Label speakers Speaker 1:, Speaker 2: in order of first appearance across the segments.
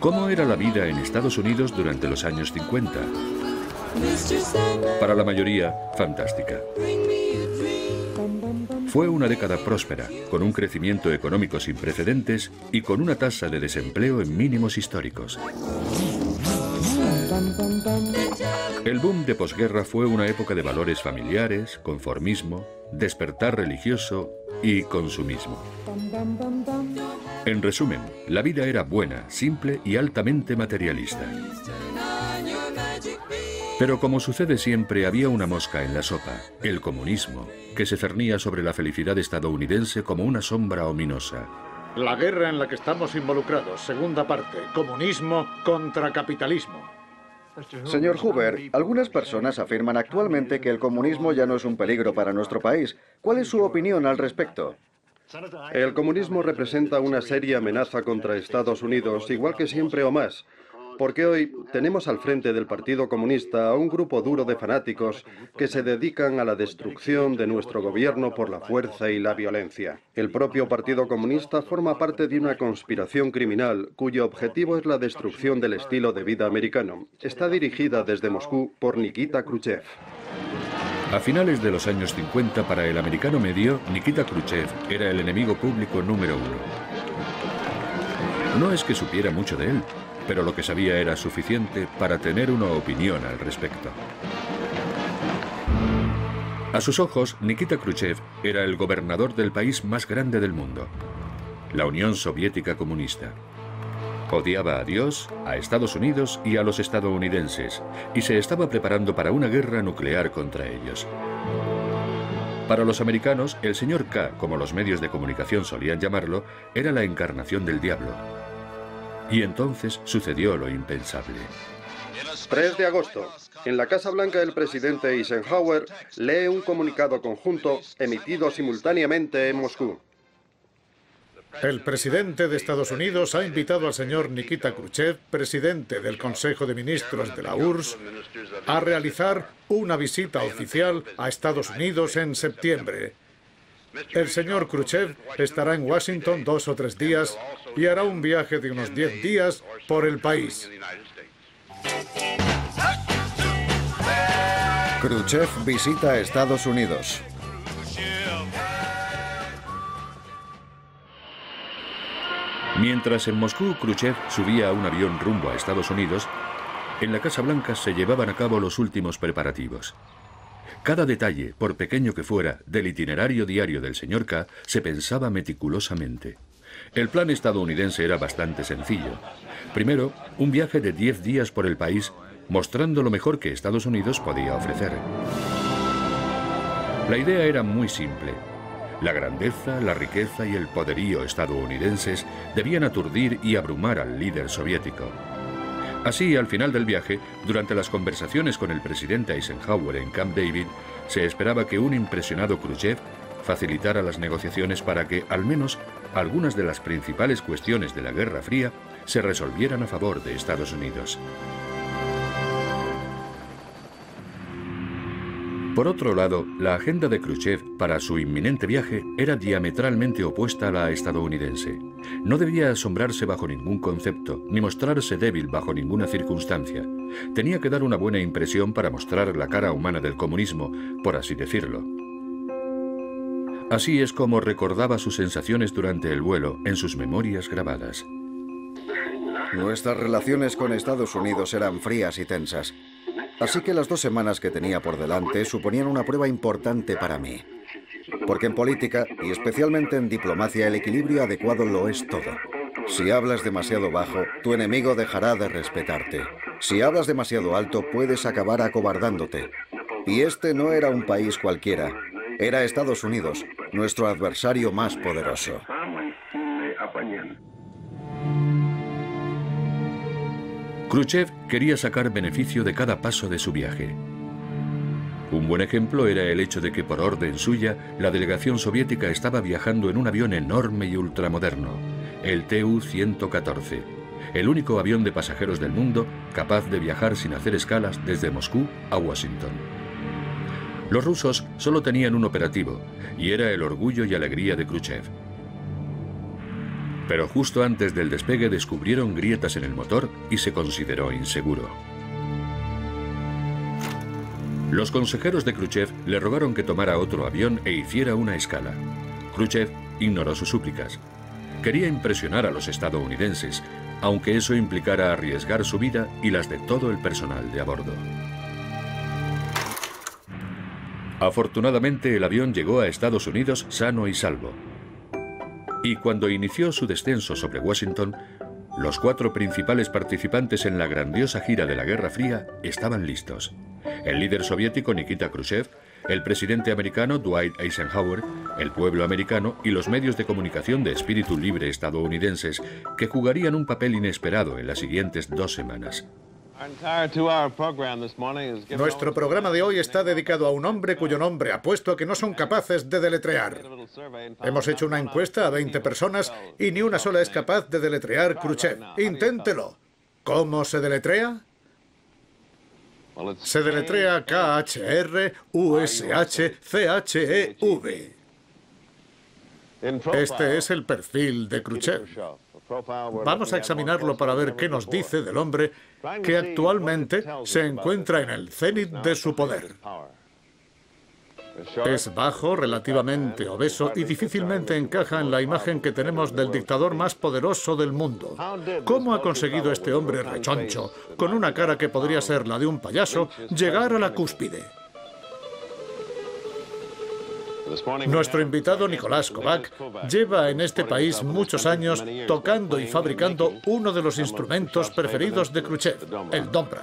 Speaker 1: ¿Cómo era la vida en Estados Unidos durante los años 50? Para la mayoría, fantástica. Fue una década próspera, con un crecimiento económico sin precedentes y con una tasa de desempleo en mínimos históricos. El boom de posguerra fue una época de valores familiares, conformismo, despertar religioso y consumismo. En resumen, la vida era buena, simple y altamente materialista. Pero como sucede siempre, había una mosca en la sopa, el comunismo, que se cernía sobre la felicidad estadounidense como una sombra ominosa.
Speaker 2: La guerra en la que estamos involucrados, segunda parte, comunismo contra capitalismo.
Speaker 3: Señor Hoover, algunas personas afirman actualmente que el comunismo ya no es un peligro para nuestro país. ¿Cuál es su opinión al respecto?
Speaker 4: El comunismo representa una seria amenaza contra Estados Unidos, igual que siempre o más porque hoy tenemos al frente del Partido Comunista a un grupo duro de fanáticos que se dedican a la destrucción de nuestro gobierno por la fuerza y la violencia. El propio Partido Comunista forma parte de una conspiración criminal cuyo objetivo es la destrucción del estilo de vida americano. Está dirigida desde Moscú por Nikita Khrushchev.
Speaker 1: A finales de los años 50, para el americano medio, Nikita Khrushchev era el enemigo público número uno. No es que supiera mucho de él, pero lo que sabía era suficiente para tener una opinión al respecto. A sus ojos, Nikita Khrushchev era el gobernador del país más grande del mundo, la Unión Soviética Comunista. Odiaba a Dios, a Estados Unidos y a los estadounidenses, y se estaba preparando para una guerra nuclear contra ellos. Para los americanos, el señor K, como los medios de comunicación solían llamarlo, era la encarnación del diablo, y entonces sucedió lo impensable.
Speaker 4: 3 de agosto. En la Casa Blanca el presidente Eisenhower lee un comunicado conjunto emitido simultáneamente en Moscú.
Speaker 2: El presidente de Estados Unidos ha invitado al señor Nikita Khrushchev, presidente del Consejo de Ministros de la URSS, a realizar una visita oficial a Estados Unidos en septiembre. El señor Khrushchev estará en Washington dos o tres días y hará un viaje de unos 10 días por el país.
Speaker 3: Khrushchev visita a Estados Unidos.
Speaker 1: Mientras en Moscú Khrushchev subía a un avión rumbo a Estados Unidos, en la Casa Blanca se llevaban a cabo los últimos preparativos. Cada detalle, por pequeño que fuera, del itinerario diario del señor K se pensaba meticulosamente. El plan estadounidense era bastante sencillo. Primero, un viaje de 10 días por el país mostrando lo mejor que Estados Unidos podía ofrecer. La idea era muy simple. La grandeza, la riqueza y el poderío estadounidenses debían aturdir y abrumar al líder soviético. Así, al final del viaje, durante las conversaciones con el presidente Eisenhower en Camp David, se esperaba que un impresionado Khrushchev facilitara las negociaciones para que, al menos, algunas de las principales cuestiones de la Guerra Fría se resolvieran a favor de Estados Unidos. Por otro lado, la agenda de Khrushchev para su inminente viaje era diametralmente opuesta a la estadounidense. No debía asombrarse bajo ningún concepto, ni mostrarse débil bajo ninguna circunstancia. Tenía que dar una buena impresión para mostrar la cara humana del comunismo, por así decirlo. Así es como recordaba sus sensaciones durante el vuelo en sus memorias grabadas.
Speaker 3: Nuestras relaciones con Estados Unidos eran frías y tensas. Así que las dos semanas que tenía por delante suponían una prueba importante para mí. Porque en política, y especialmente en diplomacia, el equilibrio adecuado lo es todo. Si hablas demasiado bajo, tu enemigo dejará de respetarte. Si hablas demasiado alto, puedes acabar acobardándote. Y este no era un país cualquiera, era Estados Unidos, nuestro adversario más poderoso.
Speaker 1: Khrushchev quería sacar beneficio de cada paso de su viaje. Un buen ejemplo era el hecho de que por orden suya la delegación soviética estaba viajando en un avión enorme y ultramoderno, el Tu-114, el único avión de pasajeros del mundo capaz de viajar sin hacer escalas desde Moscú a Washington. Los rusos solo tenían un operativo, y era el orgullo y alegría de Khrushchev. Pero justo antes del despegue descubrieron grietas en el motor y se consideró inseguro. Los consejeros de Khrushchev le rogaron que tomara otro avión e hiciera una escala. Khrushchev ignoró sus súplicas. Quería impresionar a los estadounidenses, aunque eso implicara arriesgar su vida y las de todo el personal de a bordo. Afortunadamente el avión llegó a Estados Unidos sano y salvo. Y cuando inició su descenso sobre Washington, los cuatro principales participantes en la grandiosa gira de la Guerra Fría estaban listos el líder soviético Nikita Khrushchev, el presidente americano Dwight Eisenhower, el pueblo americano y los medios de comunicación de espíritu libre estadounidenses que jugarían un papel inesperado en las siguientes dos semanas.
Speaker 2: Nuestro programa de hoy está dedicado a un hombre cuyo nombre apuesto a que no son capaces de deletrear. Hemos hecho una encuesta a 20 personas y ni una sola es capaz de deletrear Khrushchev. Inténtelo. ¿Cómo se deletrea? Se deletrea K-H-R-U-S-H-C-H-E-V. Este es el perfil de Khrushchev. Vamos a examinarlo para ver qué nos dice del hombre que actualmente se encuentra en el cenit de su poder. Es bajo, relativamente obeso y difícilmente encaja en la imagen que tenemos del dictador más poderoso del mundo. ¿Cómo ha conseguido este hombre rechoncho, con una cara que podría ser la de un payaso, llegar a la cúspide? Nuestro invitado Nicolás Kovac lleva en este país muchos años tocando y fabricando uno de los instrumentos preferidos de Khrushchev, el dombra.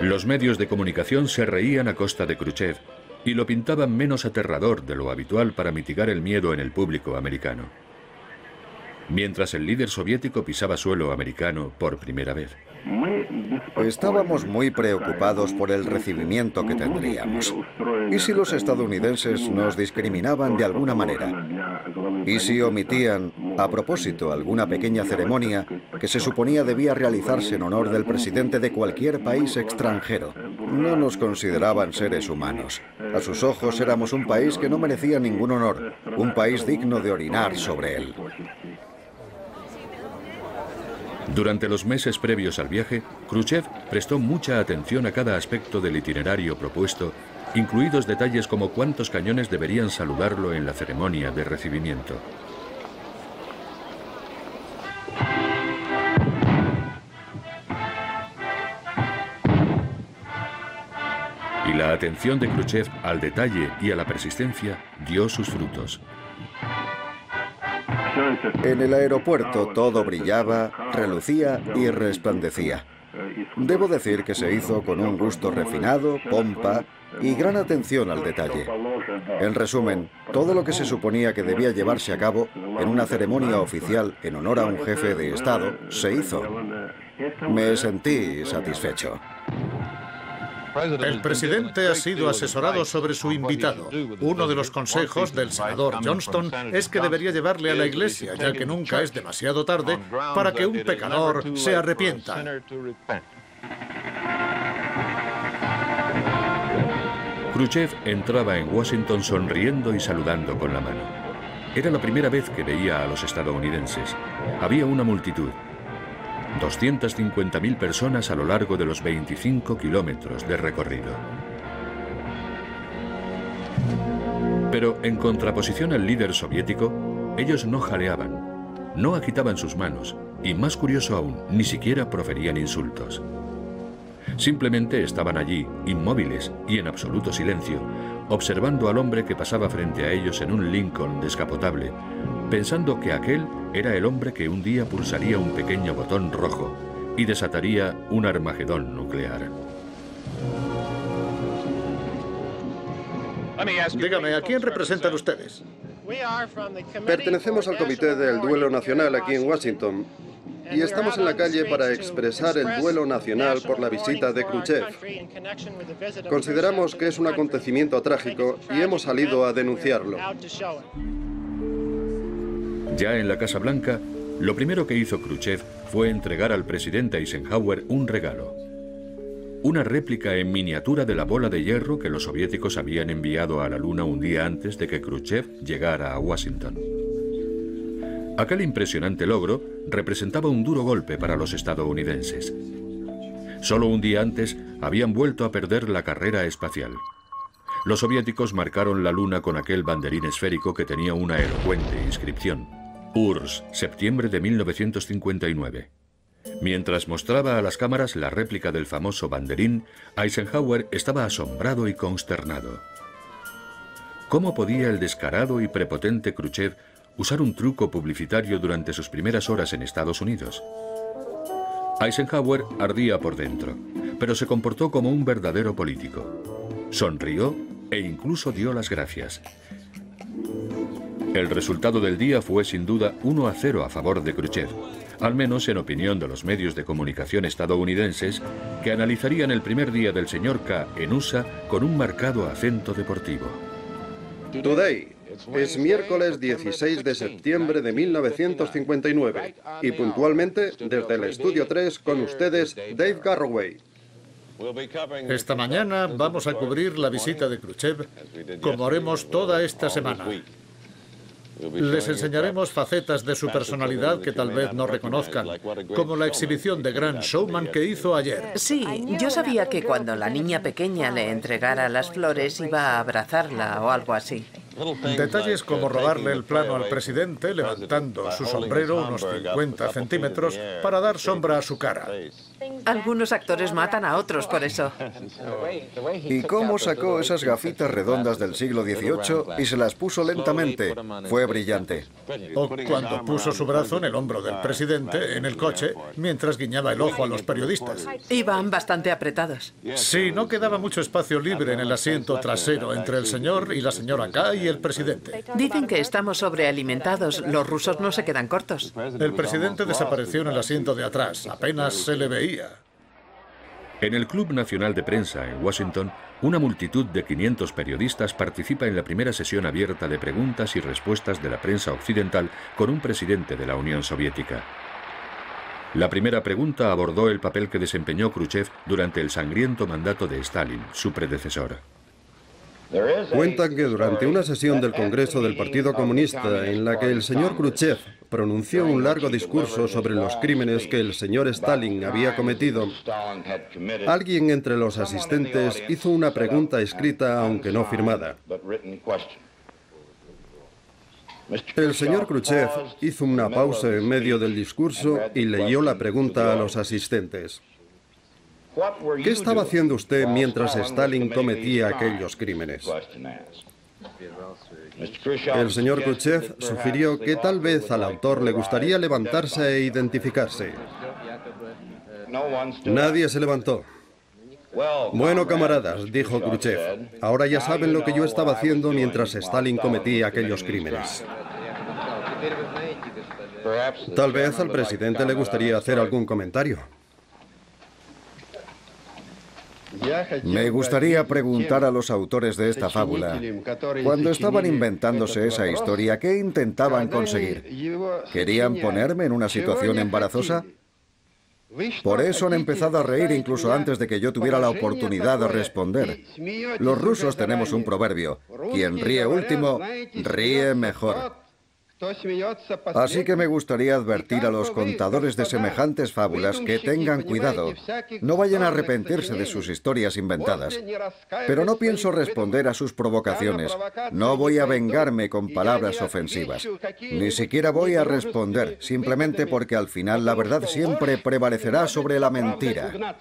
Speaker 1: Los medios de comunicación se reían a costa de Khrushchev y lo pintaban menos aterrador de lo habitual para mitigar el miedo en el público americano. Mientras el líder soviético pisaba suelo americano por primera vez.
Speaker 3: Estábamos muy preocupados por el recibimiento que tendríamos. ¿Y si los estadounidenses nos discriminaban de alguna manera? ¿Y si omitían, a propósito, alguna pequeña ceremonia que se suponía debía realizarse en honor del presidente de cualquier país extranjero? No nos consideraban seres humanos. A sus ojos éramos un país que no merecía ningún honor, un país digno de orinar sobre él.
Speaker 1: Durante los meses previos al viaje, Khrushchev prestó mucha atención a cada aspecto del itinerario propuesto, incluidos detalles como cuántos cañones deberían saludarlo en la ceremonia de recibimiento. Y la atención de Khrushchev al detalle y a la persistencia dio sus frutos.
Speaker 3: En el aeropuerto todo brillaba, relucía y resplandecía. Debo decir que se hizo con un gusto refinado, pompa y gran atención al detalle. En resumen, todo lo que se suponía que debía llevarse a cabo en una ceremonia oficial en honor a un jefe de Estado se hizo. Me sentí satisfecho.
Speaker 2: El presidente ha sido asesorado sobre su invitado. Uno de los consejos del senador Johnston es que debería llevarle a la iglesia, ya que nunca es demasiado tarde para que un pecador se arrepienta.
Speaker 1: Khrushchev entraba en Washington sonriendo y saludando con la mano. Era la primera vez que veía a los estadounidenses. Había una multitud, 250.000 personas a lo largo de los 25 kilómetros de recorrido. Pero en contraposición al líder soviético, ellos no jaleaban, no agitaban sus manos y, más curioso aún, ni siquiera proferían insultos. Simplemente estaban allí, inmóviles y en absoluto silencio, observando al hombre que pasaba frente a ellos en un Lincoln descapotable, pensando que aquel era el hombre que un día pulsaría un pequeño botón rojo y desataría un armagedón nuclear.
Speaker 2: Dígame, ¿a quién representan ustedes?
Speaker 4: Pertenecemos al Comité del Duelo Nacional aquí en Washington y estamos en la calle para expresar el duelo nacional por la visita de Khrushchev. Consideramos que es un acontecimiento trágico y hemos salido a denunciarlo.
Speaker 1: Ya en la Casa Blanca, Lo primero que hizo Khrushchev fue entregar al presidente Eisenhower un regalo. Una réplica en miniatura de la bola de hierro que los soviéticos habían enviado a la Luna un día antes de que Khrushchev llegara a Washington. Aquel impresionante logro representaba un duro golpe para los estadounidenses. Solo un día antes habían vuelto a perder la carrera espacial. Los soviéticos marcaron la Luna con aquel banderín esférico que tenía una elocuente inscripción. URSS, septiembre de 1959. Mientras mostraba a las cámaras la réplica del famoso banderín, Eisenhower estaba asombrado y consternado. ¿Cómo podía el descarado y prepotente Khrushchev usar un truco publicitario durante sus primeras horas en Estados Unidos? Eisenhower ardía por dentro, pero se comportó como un verdadero político. Sonrió e incluso dio las gracias. El resultado del día fue sin duda 1 a 0 a favor de Khrushchev, al menos en opinión de los medios de comunicación estadounidenses que analizarían el primer día del señor K en USA con un marcado acento deportivo.
Speaker 4: Today es miércoles 16 de septiembre de 1959 y puntualmente desde el estudio 3 con ustedes Dave Garroway.
Speaker 2: Esta mañana vamos a cubrir la visita de Khrushchev como haremos toda esta semana. Les enseñaremos facetas de su personalidad que tal vez no reconozcan, como la exhibición de Gran Showman que hizo ayer.
Speaker 5: Sí, yo sabía que cuando la niña pequeña le entregara las flores iba a abrazarla o algo así.
Speaker 2: Detalles como robarle el plano al presidente levantando su sombrero unos 50 centímetros para dar sombra a su cara.
Speaker 5: Algunos actores matan a otros por eso.
Speaker 3: ¿Y cómo sacó esas gafitas redondas del siglo XVIII y se las puso lentamente? Fue brillante.
Speaker 2: O cuando puso su brazo en el hombro del presidente en el coche mientras guiñaba el ojo a los periodistas.
Speaker 5: Iban bastante apretados.
Speaker 2: Sí, no quedaba mucho espacio libre en el asiento trasero entre el señor y la señora K y el presidente.
Speaker 5: Dicen que estamos sobrealimentados. Los rusos no se quedan cortos.
Speaker 2: El presidente desapareció en el asiento de atrás. Apenas se le veía.
Speaker 1: En el Club Nacional de Prensa en Washington, una multitud de 500 periodistas participa en la primera sesión abierta de preguntas y respuestas de la prensa occidental con un presidente de la Unión Soviética. La primera pregunta abordó el papel que desempeñó Khrushchev durante el sangriento mandato de Stalin, su predecesor.
Speaker 4: Cuentan que durante una sesión del Congreso del Partido Comunista en la que el señor Khrushchev pronunció un largo discurso sobre los crímenes que el señor Stalin había cometido, alguien entre los asistentes hizo una pregunta escrita aunque no firmada. El señor Khrushchev hizo una pausa en medio del discurso y leyó la pregunta a los asistentes. ¿Qué estaba haciendo usted mientras Stalin cometía aquellos crímenes? El señor Khrushchev sugirió que tal vez al autor le gustaría levantarse e identificarse. Nadie se levantó. Bueno, camaradas, dijo Khrushchev, ahora ya saben lo que yo estaba haciendo mientras Stalin cometía aquellos crímenes. Tal vez al presidente le gustaría hacer algún comentario.
Speaker 3: Me gustaría preguntar a los autores de esta fábula, cuando estaban inventándose esa historia, ¿qué intentaban conseguir? ¿Querían ponerme en una situación embarazosa? Por eso han empezado a reír incluso antes de que yo tuviera la oportunidad de responder. Los rusos tenemos un proverbio, quien ríe último, ríe mejor. Así que me gustaría advertir a los contadores de semejantes fábulas que tengan cuidado. No vayan a arrepentirse de sus historias inventadas. Pero no pienso responder a sus provocaciones. No voy a vengarme con palabras ofensivas. Ni siquiera voy a responder, simplemente porque al final la verdad siempre prevalecerá sobre la mentira.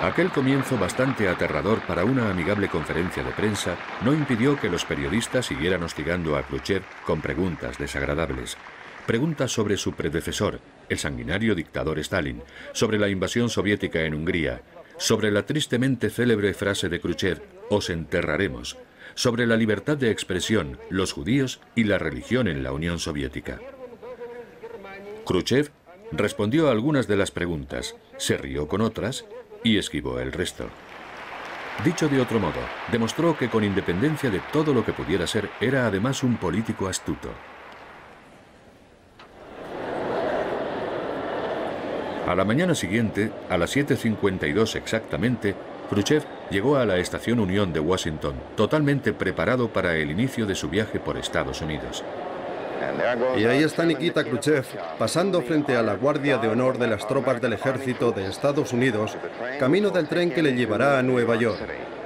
Speaker 1: Aquel comienzo bastante aterrador para una amigable conferencia de prensa no impidió que los periodistas siguieran hostigando a Khrushchev con preguntas desagradables. Preguntas sobre su predecesor, el sanguinario dictador Stalin, sobre la invasión soviética en Hungría, sobre la tristemente célebre frase de Khrushchev, os enterraremos, sobre la libertad de expresión, los judíos y la religión en la Unión Soviética. Khrushchev respondió a algunas de las preguntas, se rió con otras y esquivó el resto. Dicho de otro modo, demostró que con independencia de todo lo que pudiera ser, era además un político astuto. A la mañana siguiente, a las 7.52 exactamente, Khrushchev llegó a la Estación Unión de Washington, totalmente preparado para el inicio de su viaje por Estados Unidos.
Speaker 4: Y ahí está Nikita Khrushchev, pasando frente a la Guardia de Honor de las tropas del ejército de Estados Unidos, camino del tren que le llevará a Nueva York.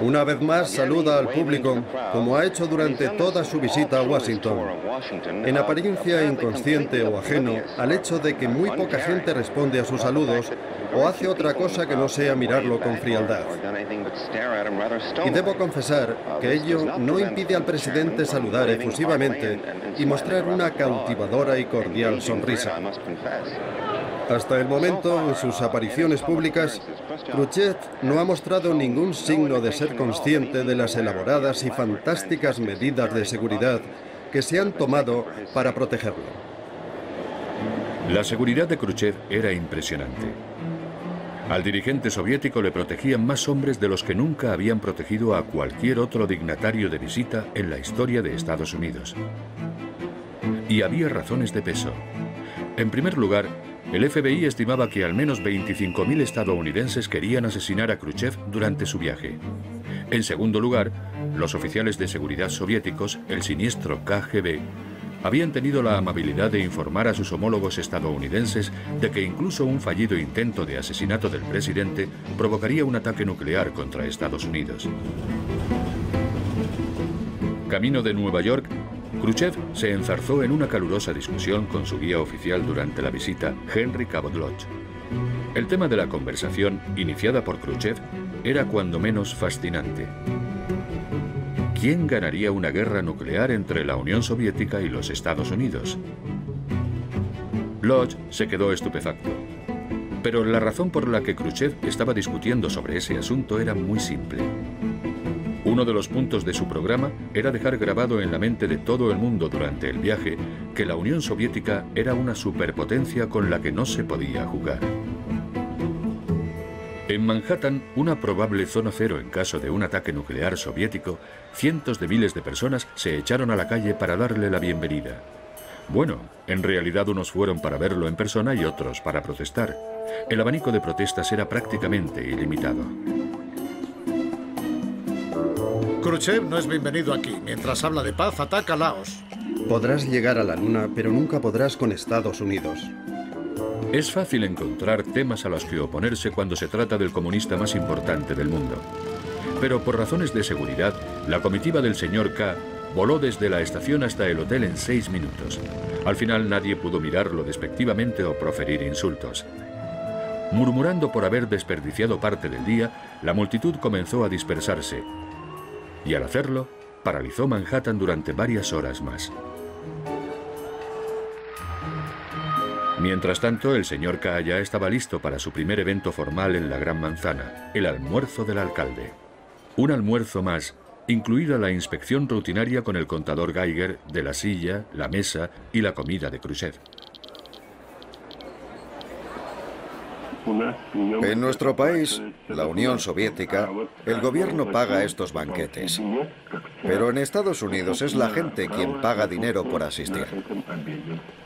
Speaker 4: Una vez más saluda al público, como ha hecho durante toda su visita a Washington, en apariencia inconsciente o ajeno al hecho de que muy poca gente responde a sus saludos o hace otra cosa que no sea mirarlo con frialdad. Y debo confesar que ello no impide al presidente saludar efusivamente y mostrar una cautivadora y cordial sonrisa. Hasta el momento, en sus apariciones públicas, Khrushchev no ha mostrado ningún signo de ser consciente de las elaboradas y fantásticas medidas de seguridad que se han tomado para protegerlo.
Speaker 1: La seguridad de Khrushchev era impresionante. Al dirigente soviético le protegían más hombres de los que nunca habían protegido a cualquier otro dignatario de visita en la historia de Estados Unidos. Y había razones de peso. En primer lugar, el FBI estimaba que al menos 25.000 estadounidenses querían asesinar a Khrushchev durante su viaje. En segundo lugar, los oficiales de seguridad soviéticos, el siniestro KGB, habían tenido la amabilidad de informar a sus homólogos estadounidenses de que incluso un fallido intento de asesinato del presidente provocaría un ataque nuclear contra Estados Unidos. Camino de Nueva York, Khrushchev se enzarzó en una calurosa discusión con su guía oficial durante la visita, Henry Cabot Lodge. El tema de la conversación, iniciada por Khrushchev, era cuando menos fascinante. ¿Quién ganaría una guerra nuclear entre la Unión Soviética y los Estados Unidos? Lodge se quedó estupefacto. Pero la razón por la que Khrushchev estaba discutiendo sobre ese asunto era muy simple. Uno de los puntos de su programa era dejar grabado en la mente de todo el mundo durante el viaje que la Unión Soviética era una superpotencia con la que no se podía jugar. En Manhattan, una probable zona cero en caso de un ataque nuclear soviético, cientos de miles de personas se echaron a la calle para darle la bienvenida. Bueno, en realidad unos fueron para verlo en persona y otros para protestar. El abanico de protestas era prácticamente ilimitado.
Speaker 2: Khrushchev no es bienvenido aquí. Mientras habla de paz, ataca a Laos.
Speaker 4: Podrás llegar a la Luna, pero nunca podrás con Estados Unidos.
Speaker 1: Es fácil encontrar temas a los que oponerse cuando se trata del comunista más importante del mundo. Pero por razones de seguridad, la comitiva del señor K voló desde la estación hasta el hotel en seis minutos. Al final nadie pudo mirarlo despectivamente o proferir insultos. Murmurando por haber desperdiciado parte del día, la multitud comenzó a dispersarse y al hacerlo, paralizó Manhattan durante varias horas más. Mientras tanto, el señor K estaba listo para su primer evento formal en la Gran Manzana, el almuerzo del alcalde. Un almuerzo más, incluida la inspección rutinaria con el contador Geiger de la silla, la mesa y la comida de Khrushchev.
Speaker 3: En nuestro país, la Unión Soviética, el gobierno paga estos banquetes. Pero en Estados Unidos es la gente quien paga dinero por asistir.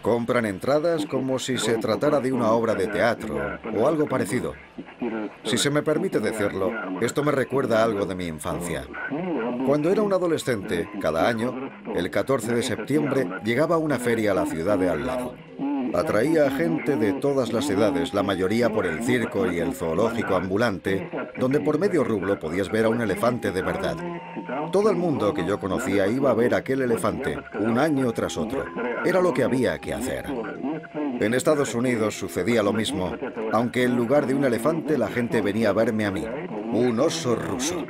Speaker 3: Compran entradas como si se tratara de una obra de teatro o algo parecido. Si se me permite decirlo, esto me recuerda algo de mi infancia. Cuando era un adolescente, cada año, el 14 de septiembre, llegaba una feria a la ciudad de al lado. Atraía a gente de todas las edades, la mayoría por el circo y el zoológico ambulante, donde por medio rublo podías ver a un elefante de verdad. Todo el mundo que yo conocía iba a ver aquel elefante, un año tras otro. Era lo que había que hacer. En Estados Unidos sucedía lo mismo, aunque en lugar de un elefante la gente venía a verme a mí, un oso ruso.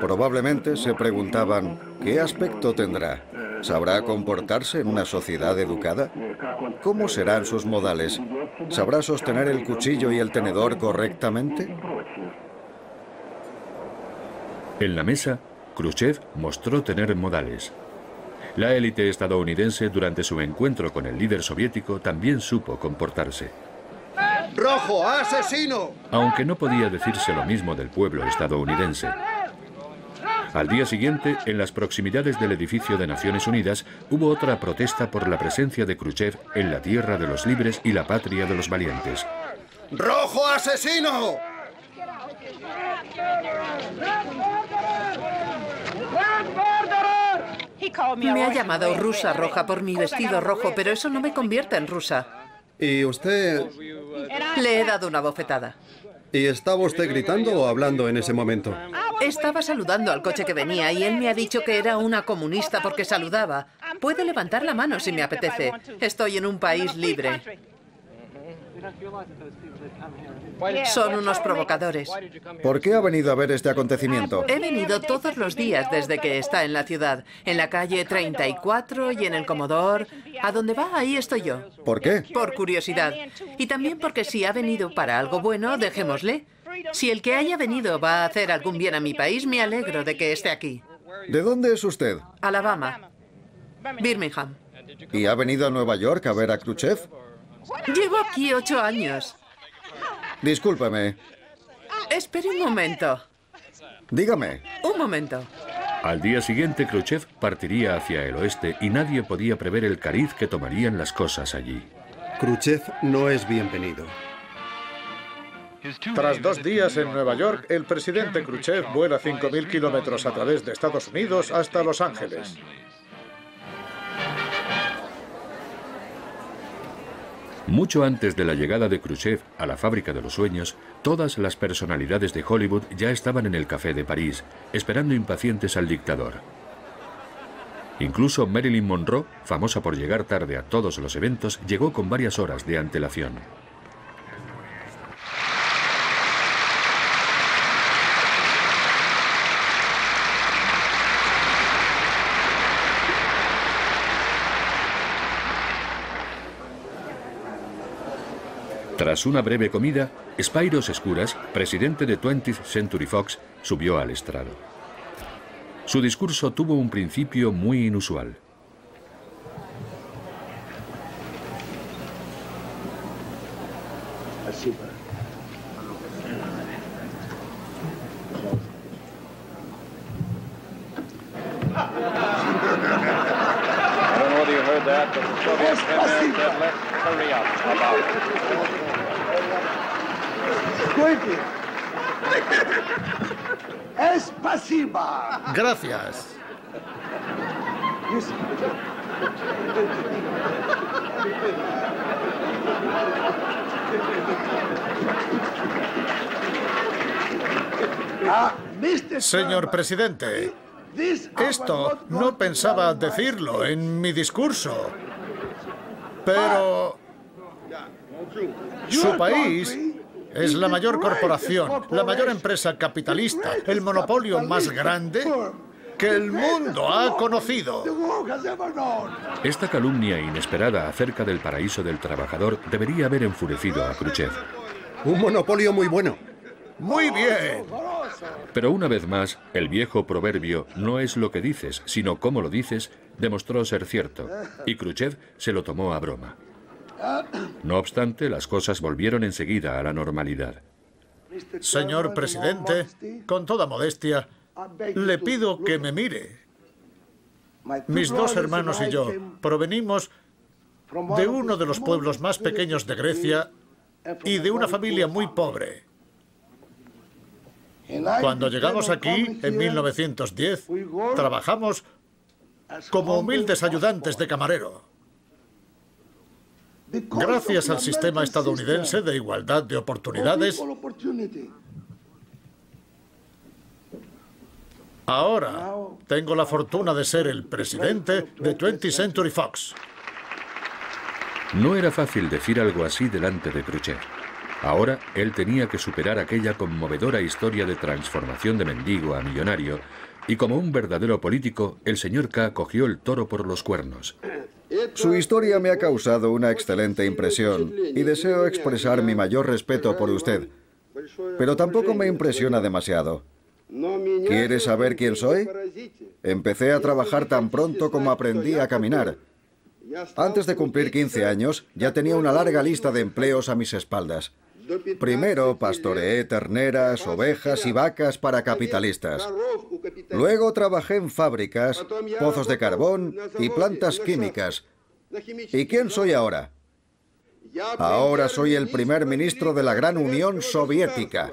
Speaker 3: Probablemente se preguntaban, ¿qué aspecto tendrá? ¿Sabrá comportarse en una sociedad educada? ¿Cómo serán sus modales? ¿Sabrá sostener el cuchillo y el tenedor correctamente?
Speaker 1: En la mesa, Khrushchev mostró tener modales. La élite estadounidense durante su encuentro con el líder soviético también supo comportarse.
Speaker 6: ¡Rojo, asesino!
Speaker 1: Aunque no podía decirse lo mismo del pueblo estadounidense. Al día siguiente, en las proximidades del edificio de Naciones Unidas, hubo otra protesta por la presencia de Khrushchev en la tierra de los libres y la patria de los valientes.
Speaker 6: ¡Rojo asesino!
Speaker 5: Me ha llamado rusa roja por mi vestido rojo, pero eso no me convierte en rusa.
Speaker 4: ¿Y usted...
Speaker 5: Le he dado una bofetada.
Speaker 4: ¿Y estaba usted gritando o hablando en ese momento?
Speaker 5: Estaba saludando al coche que venía y él me ha dicho que era una comunista porque saludaba. Puede levantar la mano si me apetece. Estoy en un país libre. Son unos provocadores.
Speaker 3: ¿Por qué ha venido a ver este acontecimiento?
Speaker 5: He venido todos los días desde que está en la ciudad. En la calle 34 y en el Comodor. A donde va, ahí estoy yo.
Speaker 3: ¿Por qué?
Speaker 5: Por curiosidad. Y también porque si ha venido para algo bueno, dejémosle. Si el que haya venido va a hacer algún bien a mi país, me alegro de que esté aquí.
Speaker 3: ¿De dónde es usted?
Speaker 5: Alabama. Birmingham.
Speaker 3: ¿Y ha venido a Nueva York a ver a Khrushchev?
Speaker 5: Llevo aquí ocho años.
Speaker 3: Discúlpeme.
Speaker 5: Espere un momento.
Speaker 3: Dígame.
Speaker 5: Un momento.
Speaker 1: Al día siguiente, Khrushchev partiría hacia el oeste y nadie podía prever el cariz que tomarían las cosas allí.
Speaker 4: Khrushchev no es bienvenido.
Speaker 2: Tras dos días en Nueva York, el presidente Khrushchev vuela 5.000 kilómetros a través de Estados Unidos hasta Los Ángeles.
Speaker 1: Mucho antes de la llegada de Khrushchev a la fábrica de los sueños, todas las personalidades de Hollywood ya estaban en el café de París, esperando impacientes al dictador. Incluso Marilyn Monroe, famosa por llegar tarde a todos los eventos, llegó con varias horas de antelación. Tras una breve comida, Spyros Escuras, presidente de 20th Century Fox, subió al estrado. Su discurso tuvo un principio muy inusual.
Speaker 7: Es
Speaker 6: pasiva.
Speaker 2: Gracias. Señor presidente, esto no pensaba decirlo en mi discurso, pero su país es la mayor corporación, la mayor empresa capitalista, el monopolio más grande que el mundo ha conocido.
Speaker 1: Esta calumnia inesperada acerca del paraíso del trabajador debería haber enfurecido a Khrushchev.
Speaker 4: Un monopolio muy bueno.
Speaker 2: Muy bien.
Speaker 1: Pero una vez más, el viejo proverbio no es lo que dices, sino cómo lo dices, demostró ser cierto, y Khrushchev se lo tomó a broma. No obstante, las cosas volvieron enseguida a la normalidad.
Speaker 2: Señor presidente, con toda modestia, le pido que me mire. Mis dos hermanos y yo provenimos de uno de los pueblos más pequeños de Grecia y de una familia muy pobre. Cuando llegamos aquí, en 1910, trabajamos como humildes ayudantes de camarero. Gracias al sistema estadounidense de igualdad de oportunidades, ahora tengo la fortuna de ser el presidente de 20th Century Fox.
Speaker 1: No era fácil decir algo así delante de Khrushchev. Ahora él tenía que superar aquella conmovedora historia de transformación de mendigo a millonario, y como un verdadero político, el señor K cogió el toro por los cuernos.
Speaker 3: Su historia me ha causado una excelente impresión y deseo expresar mi mayor respeto por usted. Pero tampoco me impresiona demasiado. ¿Quiere saber quién soy? Empecé a trabajar tan pronto como aprendí a caminar. Antes de cumplir 15 años, ya tenía una larga lista de empleos a mis espaldas. Primero pastoreé terneras, ovejas y vacas para capitalistas. Luego trabajé en fábricas, pozos de carbón y plantas químicas. ¿Y quién soy ahora? Ahora soy el primer ministro de la gran Unión Soviética.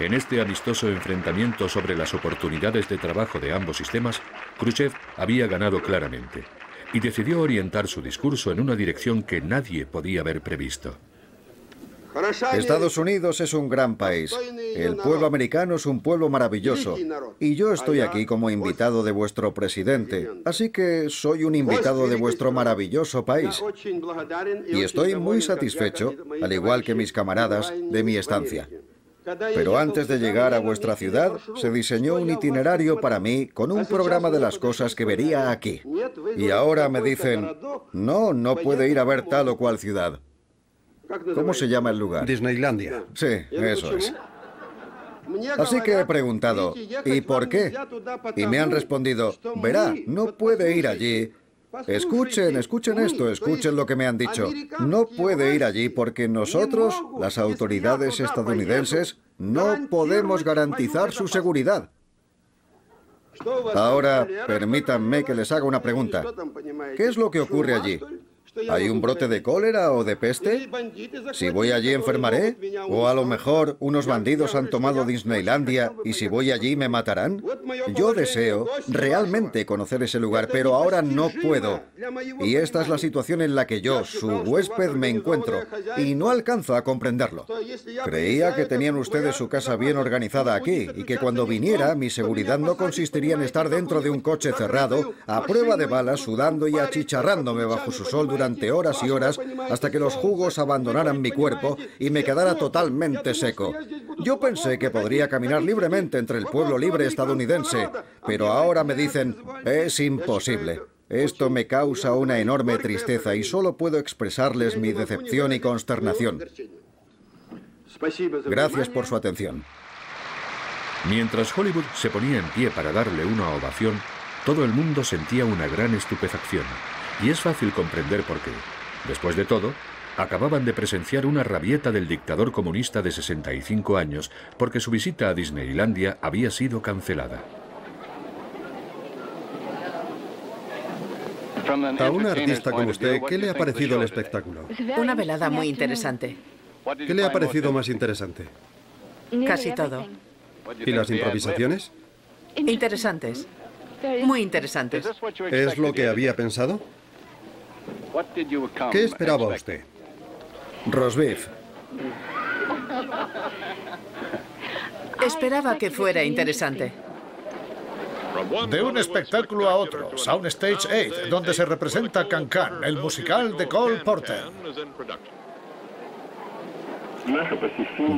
Speaker 1: En este amistoso enfrentamiento sobre las oportunidades de trabajo de ambos sistemas, Khrushchev había ganado claramente y decidió orientar su discurso en una dirección que nadie podía haber previsto.
Speaker 3: Estados Unidos es un gran país. El pueblo americano es un pueblo maravilloso. Y yo estoy aquí como invitado de vuestro presidente. Así que soy un invitado de vuestro maravilloso país. Y estoy muy satisfecho, al igual que mis camaradas, de mi estancia. Pero antes de llegar a vuestra ciudad, se diseñó un itinerario para mí con un programa de las cosas que vería aquí. Y ahora me dicen, no, no puede ir a ver tal o cual ciudad. ¿Cómo se llama el lugar?
Speaker 4: Disneylandia.
Speaker 3: Sí, eso es. Así que he preguntado, ¿y por qué? Y me han respondido, verá, no puede ir allí. Escuchen, escuchen esto, escuchen lo que me han dicho. No puede ir allí porque nosotros, las autoridades estadounidenses, no podemos garantizar su seguridad. Ahora, permítanme que les haga una pregunta. ¿Qué es lo que ocurre allí? ¿Hay un brote de cólera o de peste? Si voy allí enfermaré. O a lo mejor unos bandidos han tomado Disneylandia y si voy allí me matarán. Yo deseo realmente conocer ese lugar, pero ahora no puedo. Y esta es la situación en la que yo, su huésped, me encuentro. Y no alcanzo a comprenderlo. Creía que tenían ustedes su casa bien organizada aquí y que cuando viniera mi seguridad no consistiría en estar dentro de un coche cerrado, a prueba de balas, sudando y achicharrándome bajo su sol durante durante horas y horas hasta que los jugos abandonaran mi cuerpo y me quedara totalmente seco. Yo pensé que podría caminar libremente entre el pueblo libre estadounidense, pero ahora me dicen, es imposible. Esto me causa una enorme tristeza y solo puedo expresarles mi decepción y consternación. Gracias por su atención.
Speaker 1: Mientras Hollywood se ponía en pie para darle una ovación, todo el mundo sentía una gran estupefacción. Y es fácil comprender por qué. Después de todo, acababan de presenciar una rabieta del dictador comunista de 65 años porque su visita a Disneylandia había sido cancelada.
Speaker 4: A un artista como usted, ¿qué le ha parecido el espectáculo?
Speaker 5: Una velada muy interesante.
Speaker 4: ¿Qué le ha parecido más interesante?
Speaker 5: Casi todo.
Speaker 4: ¿Y las improvisaciones?
Speaker 5: Interesantes. Muy interesantes.
Speaker 4: ¿Es lo que había pensado? ¿Qué esperaba usted?
Speaker 3: Rosbif.
Speaker 5: Esperaba que fuera interesante.
Speaker 2: De un espectáculo a otro, Soundstage 8, donde se representa Cancan, el musical de Cole Porter.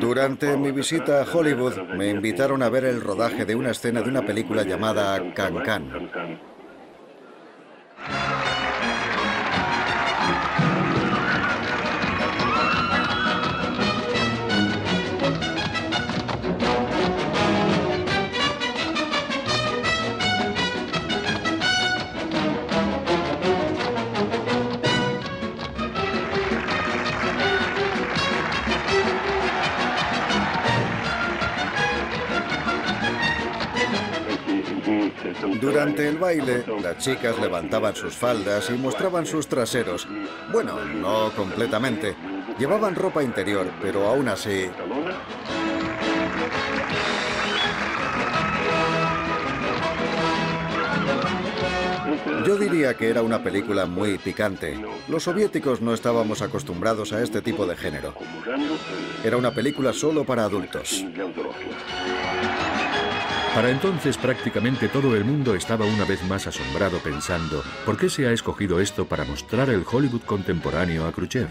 Speaker 3: Durante mi visita a Hollywood me invitaron a ver el rodaje de una escena de una película llamada Cancan. Durante el baile, las chicas levantaban sus faldas y mostraban sus traseros. Bueno, no completamente. Llevaban ropa interior, pero aún así... Yo diría que era una película muy picante. Los soviéticos no estábamos acostumbrados a este tipo de género. Era una película solo para adultos.
Speaker 1: Para entonces prácticamente todo el mundo estaba una vez más asombrado pensando, ¿por qué se ha escogido esto para mostrar el Hollywood contemporáneo a Khrushchev?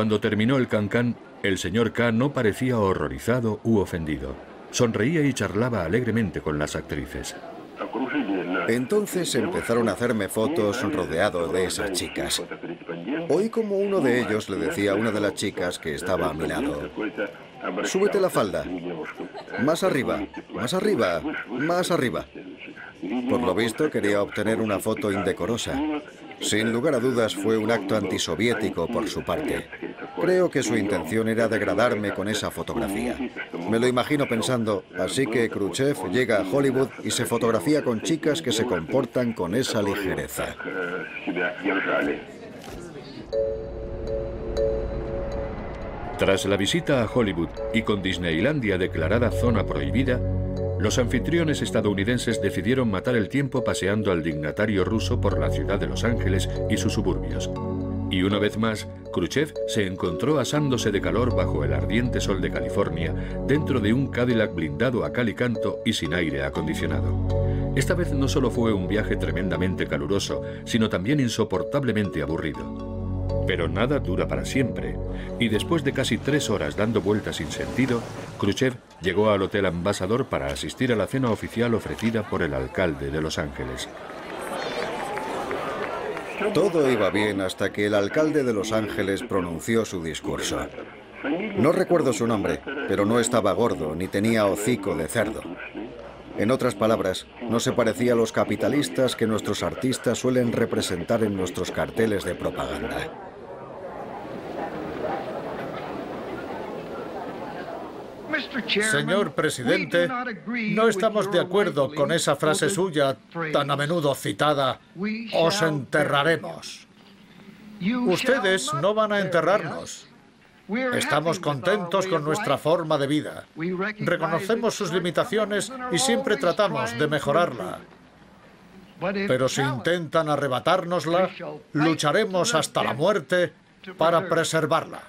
Speaker 1: Cuando terminó el cancán, el señor K no parecía horrorizado u ofendido. Sonreía y charlaba alegremente con las actrices.
Speaker 3: Entonces empezaron a hacerme fotos rodeado de esas chicas. Oí como uno de ellos le decía a una de las chicas que estaba a mi lado, súbete la falda, más arriba, más arriba, más arriba. Por lo visto quería obtener una foto indecorosa. Sin lugar a dudas fue un acto antisoviético por su parte. Creo que su intención era degradarme con esa fotografía. Me lo imagino pensando, así que Khrushchev llega a Hollywood y se fotografía con chicas que se comportan con esa ligereza.
Speaker 1: Tras la visita a Hollywood y con Disneylandia declarada zona prohibida, los anfitriones estadounidenses decidieron matar el tiempo paseando al dignatario ruso por la ciudad de Los Ángeles y sus suburbios. Y una vez más, Khrushchev se encontró asándose de calor bajo el ardiente sol de California, dentro de un Cadillac blindado a cal y canto y sin aire acondicionado. Esta vez no solo fue un viaje tremendamente caluroso, sino también insoportablemente aburrido. Pero nada dura para siempre, y después de casi tres horas dando vueltas sin sentido, Khrushchev llegó al Hotel Ambassador para asistir a la cena oficial ofrecida por el alcalde de Los Ángeles.
Speaker 3: Todo iba bien hasta que el alcalde de Los Ángeles pronunció su discurso. No recuerdo su nombre, pero no estaba gordo ni tenía hocico de cerdo. En otras palabras, no se parecía a los capitalistas que nuestros artistas suelen representar en nuestros carteles de propaganda.
Speaker 2: Señor presidente, no estamos de acuerdo con esa frase suya tan a menudo citada, os enterraremos. Ustedes no van a enterrarnos. Estamos contentos con nuestra forma de vida. Reconocemos sus limitaciones y siempre tratamos de mejorarla. Pero si intentan arrebatárnosla, lucharemos hasta la muerte para preservarla.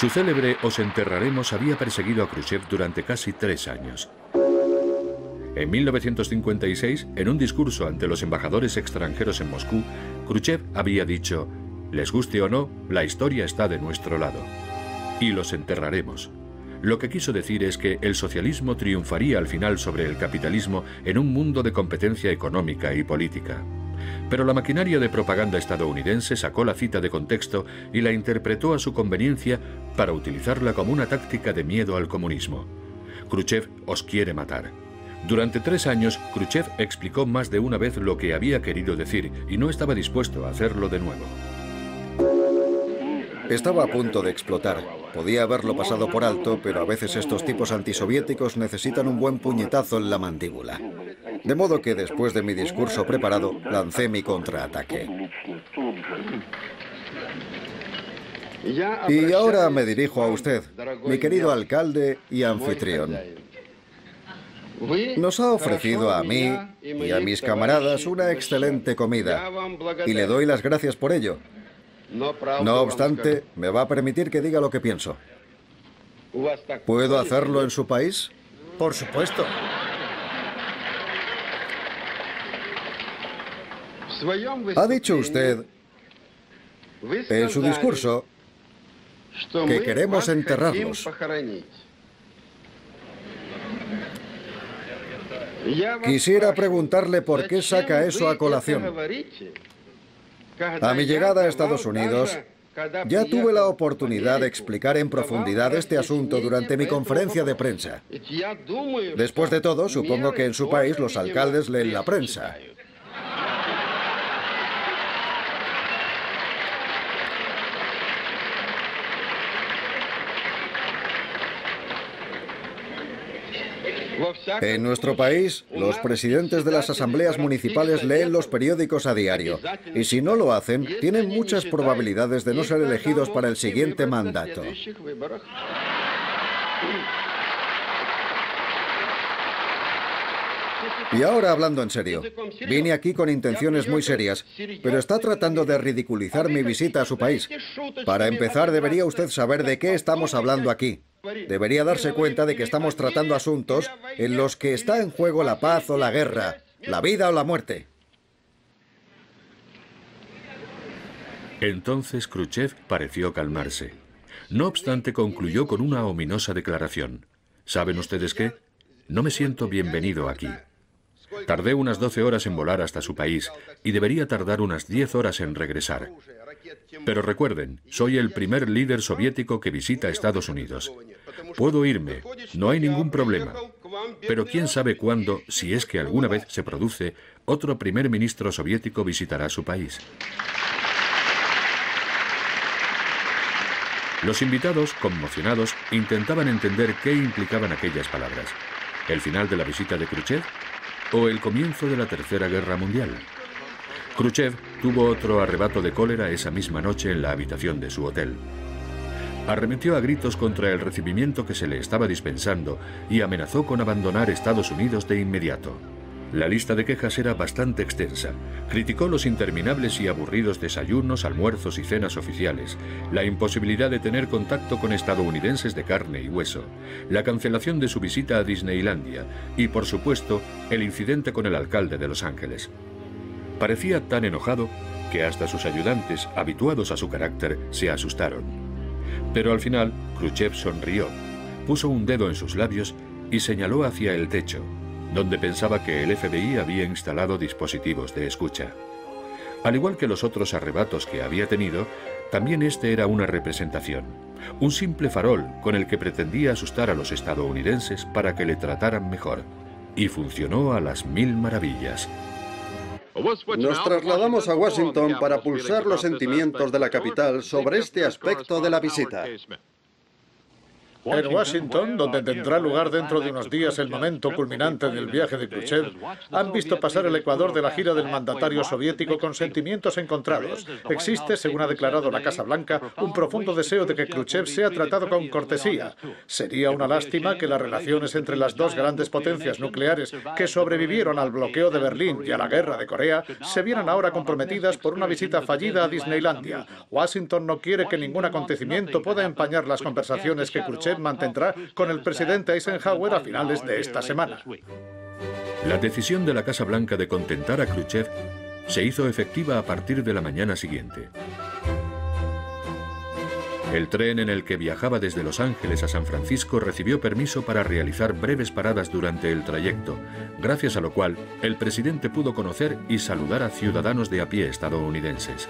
Speaker 1: Su célebre Os enterraremos había perseguido a Khrushchev durante casi tres años. En 1956, en un discurso ante los embajadores extranjeros en Moscú, Khrushchev había dicho, les guste o no, la historia está de nuestro lado. Y los enterraremos. Lo que quiso decir es que el socialismo triunfaría al final sobre el capitalismo en un mundo de competencia económica y política. Pero la maquinaria de propaganda estadounidense sacó la cita de contexto y la interpretó a su conveniencia para utilizarla como una táctica de miedo al comunismo. Khrushchev os quiere matar. Durante tres años, Khrushchev explicó más de una vez lo que había querido decir y no estaba dispuesto a hacerlo de nuevo.
Speaker 3: Estaba a punto de explotar. Podía haberlo pasado por alto, pero a veces estos tipos antisoviéticos necesitan un buen puñetazo en la mandíbula. De modo que después de mi discurso preparado, lancé mi contraataque. Y ahora me dirijo a usted, mi querido alcalde y anfitrión. Nos ha ofrecido a mí y a mis camaradas una excelente comida y le doy las gracias por ello. No obstante, me va a permitir que diga lo que pienso. ¿Puedo hacerlo en su país?
Speaker 2: Por supuesto.
Speaker 3: Ha dicho usted en su discurso que queremos enterrarlos. Quisiera preguntarle por qué saca eso a colación. A mi llegada a Estados Unidos, ya tuve la oportunidad de explicar en profundidad este asunto durante mi conferencia de prensa. Después de todo, supongo que en su país los alcaldes leen la prensa. En nuestro país, los presidentes de las asambleas municipales leen los periódicos a diario y si no lo hacen, tienen muchas probabilidades de no ser elegidos para el siguiente mandato. Y ahora hablando en serio, vine aquí con intenciones muy serias, pero está tratando de ridiculizar mi visita a su país. Para empezar, debería usted saber de qué estamos hablando aquí. Debería darse cuenta de que estamos tratando asuntos en los que está en juego la paz o la guerra, la vida o la muerte.
Speaker 1: Entonces Khrushchev pareció calmarse. No obstante, concluyó con una ominosa declaración. ¿Saben ustedes qué? No me siento bienvenido aquí. Tardé unas 12 horas en volar hasta su país y debería tardar unas 10 horas en regresar. Pero recuerden, soy el primer líder soviético que visita Estados Unidos. Puedo irme, no hay ningún problema. Pero quién sabe cuándo, si es que alguna vez se produce, otro primer ministro soviético visitará su país. Los invitados, conmocionados, intentaban entender qué implicaban aquellas palabras. ¿El final de la visita de Khrushchev? ¿O el comienzo de la Tercera Guerra Mundial? Khrushchev tuvo otro arrebato de cólera esa misma noche en la habitación de su hotel. Arremetió a gritos contra el recibimiento que se le estaba dispensando y amenazó con abandonar Estados Unidos de inmediato. La lista de quejas era bastante extensa. Criticó los interminables y aburridos desayunos, almuerzos y cenas oficiales, la imposibilidad de tener contacto con estadounidenses de carne y hueso, la cancelación de su visita a Disneylandia y, por supuesto, el incidente con el alcalde de Los Ángeles. Parecía tan enojado que hasta sus ayudantes, habituados a su carácter, se asustaron. Pero al final, Khrushchev sonrió, puso un dedo en sus labios y señaló hacia el techo, donde pensaba que el FBI había instalado dispositivos de escucha. Al igual que los otros arrebatos que había tenido, también este era una representación, un simple farol con el que pretendía asustar a los estadounidenses para que le trataran mejor. Y funcionó a las mil maravillas.
Speaker 4: Nos trasladamos a Washington para pulsar los sentimientos de la capital sobre este aspecto de la visita.
Speaker 2: En Washington, donde tendrá lugar dentro de unos días el momento culminante del viaje de Khrushchev, han visto pasar el Ecuador de la gira del mandatario soviético con sentimientos encontrados. Existe, según ha declarado la Casa Blanca, un profundo deseo de que Khrushchev sea tratado con cortesía. Sería una lástima que las relaciones entre las dos grandes potencias nucleares que sobrevivieron al bloqueo de Berlín y a la guerra de Corea se vieran ahora comprometidas por una visita fallida a Disneylandia. Washington no quiere que ningún acontecimiento pueda empañar las conversaciones que Khrushchev mantendrá con el presidente Eisenhower a finales de esta semana.
Speaker 1: La decisión de la Casa Blanca de contentar a Khrushchev se hizo efectiva a partir de la mañana siguiente. El tren en el que viajaba desde Los Ángeles a San Francisco recibió permiso para realizar breves paradas durante el trayecto, gracias a lo cual el presidente pudo conocer y saludar a ciudadanos de a pie estadounidenses.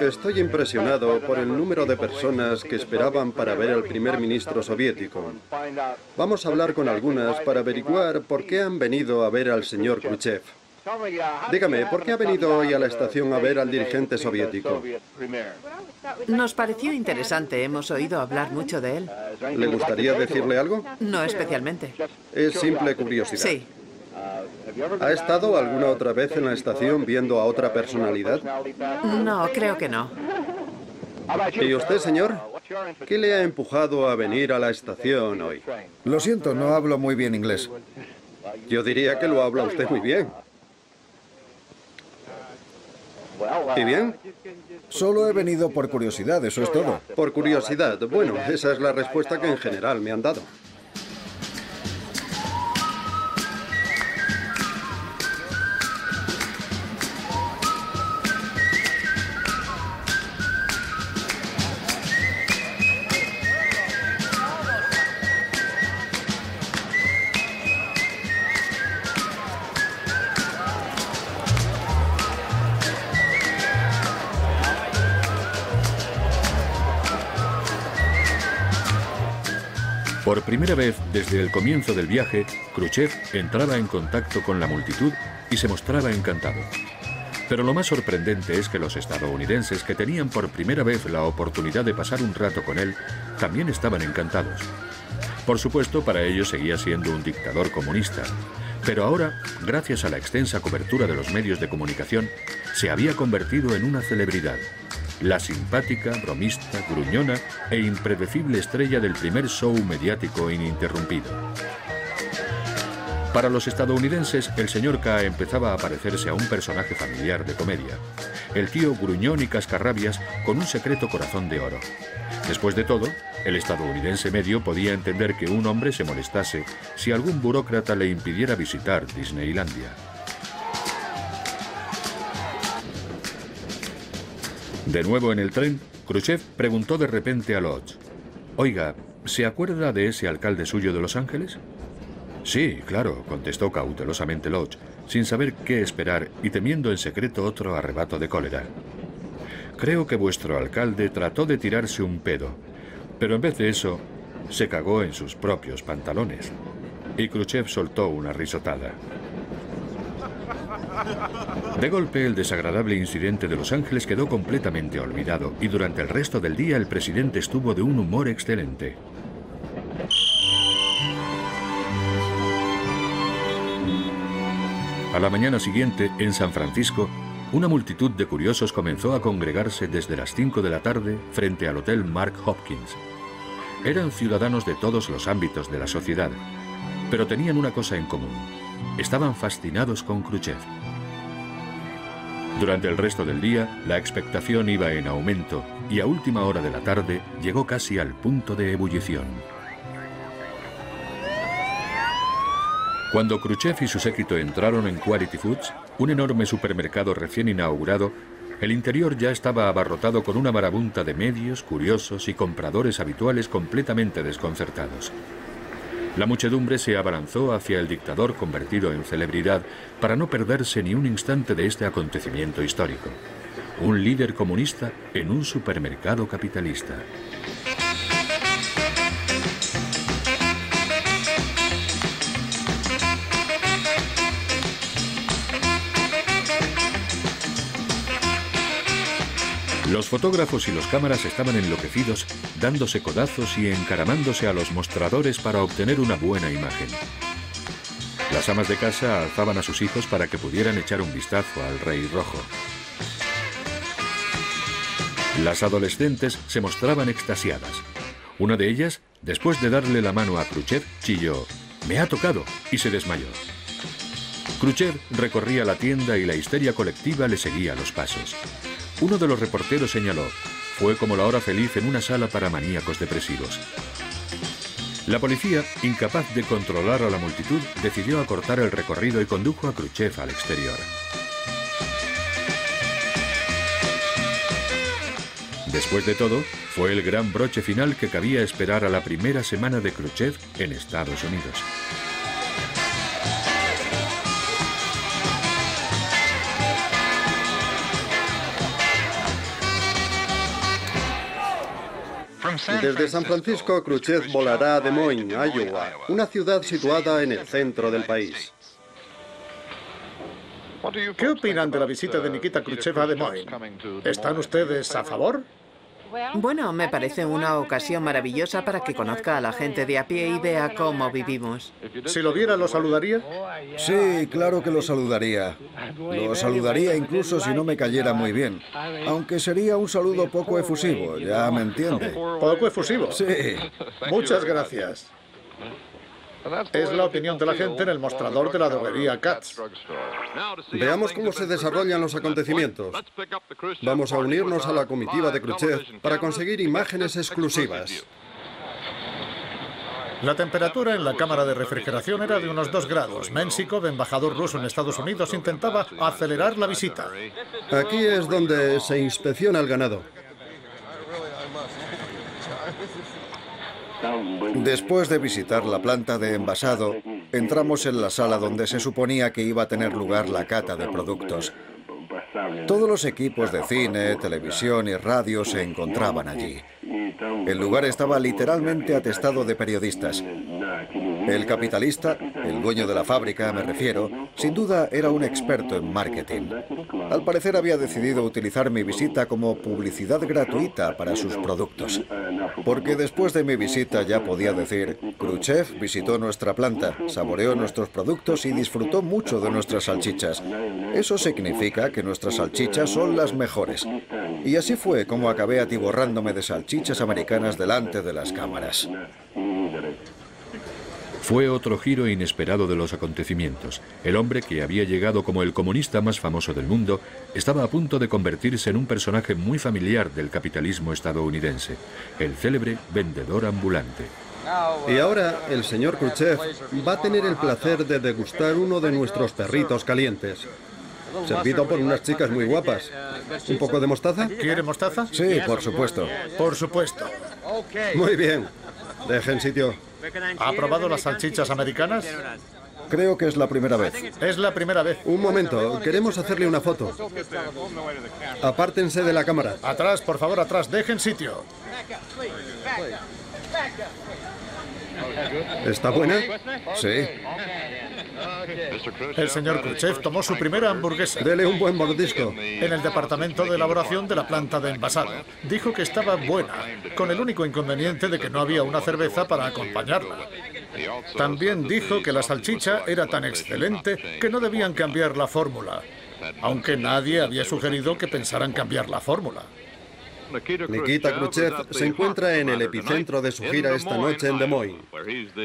Speaker 4: Estoy impresionado por el número de personas que esperaban para ver al primer ministro soviético. Vamos a hablar con algunas para averiguar por qué han venido a ver al señor Khrushchev. Dígame, ¿por qué ha venido hoy a la estación a ver al dirigente soviético?
Speaker 5: Nos pareció interesante, hemos oído hablar mucho de él.
Speaker 4: ¿Le gustaría decirle algo?
Speaker 5: No especialmente.
Speaker 4: Es simple curiosidad.
Speaker 5: Sí.
Speaker 4: ¿Ha estado alguna otra vez en la estación viendo a otra personalidad?
Speaker 5: No, creo que no.
Speaker 4: ¿Y usted, señor? ¿Qué le ha empujado a venir a la estación hoy?
Speaker 3: Lo siento, no hablo muy bien inglés.
Speaker 4: Yo diría que lo habla usted muy bien. ¿Y bien?
Speaker 3: Solo he venido por curiosidad, eso es todo.
Speaker 4: Por curiosidad. Bueno, esa es la respuesta que en general me han dado.
Speaker 1: Desde el comienzo del viaje, Khrushchev entraba en contacto con la multitud y se mostraba encantado. Pero lo más sorprendente es que los estadounidenses que tenían por primera vez la oportunidad de pasar un rato con él también estaban encantados. Por supuesto, para ellos seguía siendo un dictador comunista, pero ahora, gracias a la extensa cobertura de los medios de comunicación, se había convertido en una celebridad, la simpática, bromista, gruñona e impredecible estrella del primer show mediático ininterrumpido. Para los estadounidenses, el señor K empezaba a parecerse a un personaje familiar de comedia, el tío gruñón y cascarrabias con un secreto corazón de oro. Después de todo, el estadounidense medio podía entender que un hombre se molestase si algún burócrata le impidiera visitar Disneylandia. De nuevo en el tren, Khrushchev preguntó de repente a Lodge, Oiga, ¿se acuerda de ese alcalde suyo de Los Ángeles? Sí, claro, contestó cautelosamente Lodge, sin saber qué esperar y temiendo en secreto otro arrebato de cólera. Creo que vuestro alcalde trató de tirarse un pedo, pero en vez de eso, se cagó en sus propios pantalones. Y Khrushchev soltó una risotada. De golpe, el desagradable incidente de Los Ángeles quedó completamente olvidado y durante el resto del día el presidente estuvo de un humor excelente. A la mañana siguiente, en San Francisco, una multitud de curiosos comenzó a congregarse desde las 5 de la tarde frente al Hotel Mark Hopkins. Eran ciudadanos de todos los ámbitos de la sociedad, pero tenían una cosa en común. Estaban fascinados con Khrushchev. Durante el resto del día, la expectación iba en aumento y a última hora de la tarde llegó casi al punto de ebullición. Cuando Khrushchev y su séquito entraron en Quality Foods, un enorme supermercado recién inaugurado, el interior ya estaba abarrotado con una marabunta de medios, curiosos y compradores habituales completamente desconcertados. La muchedumbre se abalanzó hacia el dictador convertido en celebridad para no perderse ni un instante de este acontecimiento histórico. Un líder comunista en un supermercado capitalista. Los fotógrafos y los cámaras estaban enloquecidos, dándose codazos y encaramándose a los mostradores para obtener una buena imagen. Las amas de casa alzaban a sus hijos para que pudieran echar un vistazo al Rey Rojo. Las adolescentes se mostraban extasiadas. Una de ellas, después de darle la mano a Khrushchev, chilló, me ha tocado, y se desmayó. Khrushchev recorría la tienda y la histeria colectiva le seguía los pasos. Uno de los reporteros señaló, fue como la hora feliz en una sala para maníacos depresivos. La policía, incapaz de controlar a la multitud, decidió acortar el recorrido y condujo a Khrushchev al exterior. Después de todo, fue el gran broche final que cabía esperar a la primera semana de Khrushchev en Estados Unidos.
Speaker 4: Desde San Francisco, Khrushchev volará a Des Moines, Iowa, una ciudad situada en el centro del país.
Speaker 2: ¿Qué opinan de la visita de Nikita Khrushchev a Des Moines? ¿Están ustedes a favor?
Speaker 5: Bueno, me parece una ocasión maravillosa para que conozca a la gente de a pie y vea cómo vivimos.
Speaker 2: Si lo viera, ¿lo saludaría?
Speaker 3: Sí, claro que lo saludaría. Lo saludaría incluso si no me cayera muy bien. Aunque sería un saludo poco efusivo, ya me entiende.
Speaker 2: ¿Poco efusivo?
Speaker 3: Sí.
Speaker 2: Muchas gracias. Es la opinión de la gente en el mostrador de la droguería Katz.
Speaker 4: Veamos cómo se desarrollan los acontecimientos. Vamos a unirnos a la comitiva de Khrushchev para conseguir imágenes exclusivas.
Speaker 2: La temperatura en la cámara de refrigeración era de unos 2 grados. Mensikov, embajador ruso en Estados Unidos, intentaba acelerar la visita.
Speaker 4: Aquí es donde se inspecciona el ganado.
Speaker 3: Después de visitar la planta de envasado, entramos en la sala donde se suponía que iba a tener lugar la cata de productos. Todos los equipos de cine, televisión y radio se encontraban allí. El lugar estaba literalmente atestado de periodistas. El capitalista, el dueño de la fábrica, me refiero, sin duda era un experto en marketing. Al parecer había decidido utilizar mi visita como publicidad gratuita para sus productos. Porque después de mi visita ya podía decir, Khrushchev visitó nuestra planta, saboreó nuestros productos y disfrutó mucho de nuestras salchichas. Eso significa que nuestras salchichas son las mejores. Y así fue como acabé atiborrándome de salchichas americanas delante de las cámaras.
Speaker 1: Fue otro giro inesperado de los acontecimientos. El hombre que había llegado como el comunista más famoso del mundo estaba a punto de convertirse en un personaje muy familiar del capitalismo estadounidense, el célebre vendedor ambulante.
Speaker 4: Y ahora el señor Khrushchev va a tener el placer de degustar uno de nuestros perritos calientes. servido por unas chicas muy guapas. ¿Un poco de mostaza?
Speaker 2: ¿Quiere mostaza?
Speaker 3: Sí, por supuesto.
Speaker 2: Por supuesto.
Speaker 4: Muy bien. Dejen sitio.
Speaker 2: ¿Ha probado las salchichas americanas?
Speaker 3: Creo que es la primera vez.
Speaker 2: Es la primera vez.
Speaker 4: Un momento, queremos hacerle una foto. Apártense de la cámara.
Speaker 2: Atrás, por favor, atrás. Dejen sitio.
Speaker 4: ¿Está buena?
Speaker 3: Sí.
Speaker 2: El señor Khrushchev tomó su primera hamburguesa
Speaker 4: Dele un buen mordisco.
Speaker 2: en el departamento de elaboración de la planta de envasado. Dijo que estaba buena, con el único inconveniente de que no había una cerveza para acompañarla. También dijo que la salchicha era tan excelente que no debían cambiar la fórmula, aunque nadie había sugerido que pensaran cambiar la fórmula.
Speaker 4: Nikita Khrushchev se encuentra en el epicentro de su gira esta noche en Des Moines,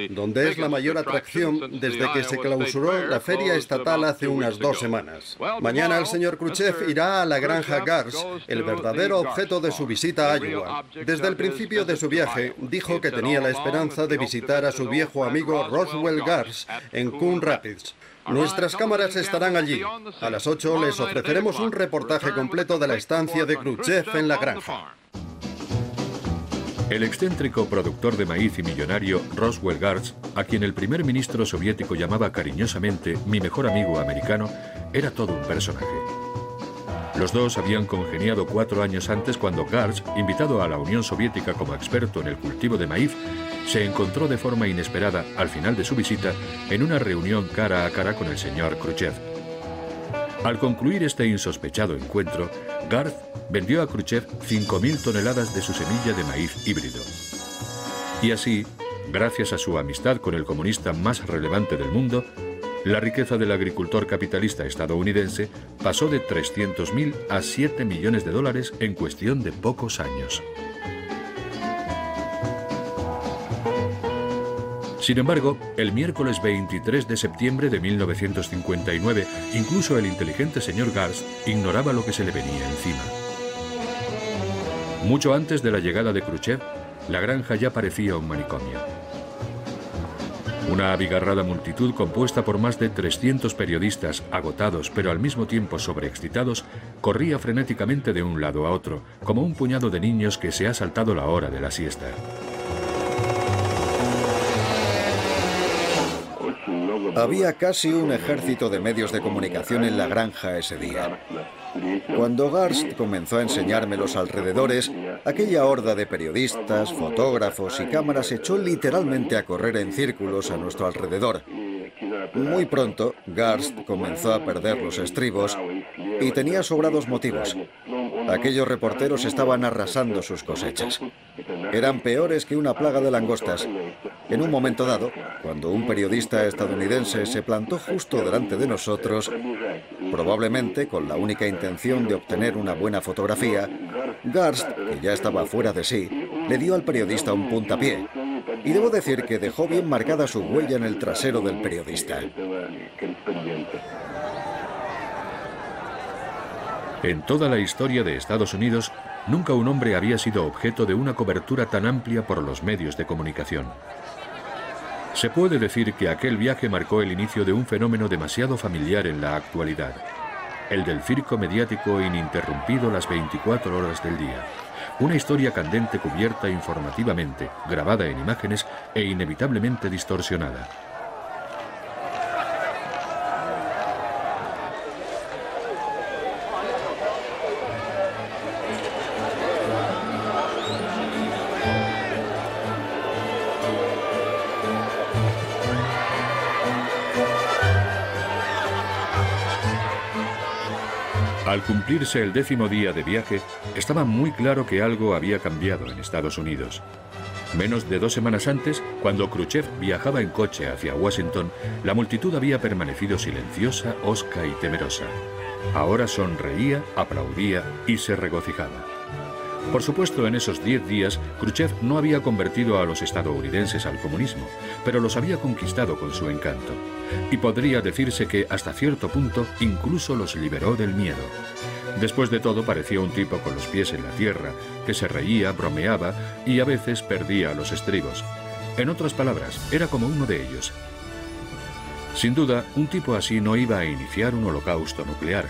Speaker 4: donde es la mayor atracción desde que se clausuró la feria estatal hace unas dos semanas. Mañana el señor Khrushchev irá a la granja Gars, el verdadero objeto de su visita a Iowa. Desde el principio de su viaje dijo que tenía la esperanza de visitar a su viejo amigo Roswell Gars en Coon Rapids. Nuestras cámaras estarán allí. A las 8 les ofreceremos un reportaje completo de la estancia de Khrushchev en la granja.
Speaker 1: El excéntrico productor de maíz y millonario Roswell Gartz, a quien el primer ministro soviético llamaba cariñosamente mi mejor amigo americano, era todo un personaje. Los dos habían congeniado cuatro años antes cuando Gartz, invitado a la Unión Soviética como experto en el cultivo de maíz, se encontró de forma inesperada, al final de su visita, en una reunión cara a cara con el señor Khrushchev. Al concluir este insospechado encuentro, Garth vendió a Khrushchev 5.000 toneladas de su semilla de maíz híbrido. Y así, gracias a su amistad con el comunista más relevante del mundo, la riqueza del agricultor capitalista estadounidense pasó de 300.000 a 7 millones de dólares en cuestión de pocos años. Sin embargo, el miércoles 23 de septiembre de 1959, incluso el inteligente señor Garst ignoraba lo que se le venía encima. Mucho antes de la llegada de Khrushchev, la granja ya parecía un manicomio. Una abigarrada multitud compuesta por más de 300 periodistas agotados pero al mismo tiempo sobreexcitados corría frenéticamente de un lado a otro, como un puñado de niños que se ha saltado la hora de la siesta.
Speaker 3: Había casi un ejército de medios de comunicación en la granja ese día. Cuando Garst comenzó a enseñarme los alrededores, aquella horda de periodistas, fotógrafos y cámaras echó literalmente a correr en círculos a nuestro alrededor. Muy pronto, Garst comenzó a perder los estribos y tenía sobrados motivos. Aquellos reporteros estaban arrasando sus cosechas. Eran peores que una plaga de langostas. En un momento dado, cuando un periodista estadounidense se plantó justo delante de nosotros, probablemente con la única intención de obtener una buena fotografía, Garst, que ya estaba fuera de sí, le dio al periodista un puntapié. Y debo decir que dejó bien marcada su huella en el trasero del periodista.
Speaker 1: En toda la historia de Estados Unidos, nunca un hombre había sido objeto de una cobertura tan amplia por los medios de comunicación. Se puede decir que aquel viaje marcó el inicio de un fenómeno demasiado familiar en la actualidad, el del circo mediático ininterrumpido las 24 horas del día. Una historia candente cubierta informativamente, grabada en imágenes e inevitablemente distorsionada. Al cumplirse el décimo día de viaje, estaba muy claro que algo había cambiado en Estados Unidos. Menos de dos semanas antes, cuando Khrushchev viajaba en coche hacia Washington, la multitud había permanecido silenciosa, hosca y temerosa. Ahora sonreía, aplaudía y se regocijaba. Por supuesto, en esos diez días, Khrushchev no había convertido a los estadounidenses al comunismo, pero los había conquistado con su encanto. Y podría decirse que, hasta cierto punto, incluso los liberó del miedo. Después de todo, parecía un tipo con los pies en la tierra, que se reía, bromeaba y a veces perdía los estribos. En otras palabras, era como uno de ellos. Sin duda, un tipo así no iba a iniciar un holocausto nuclear.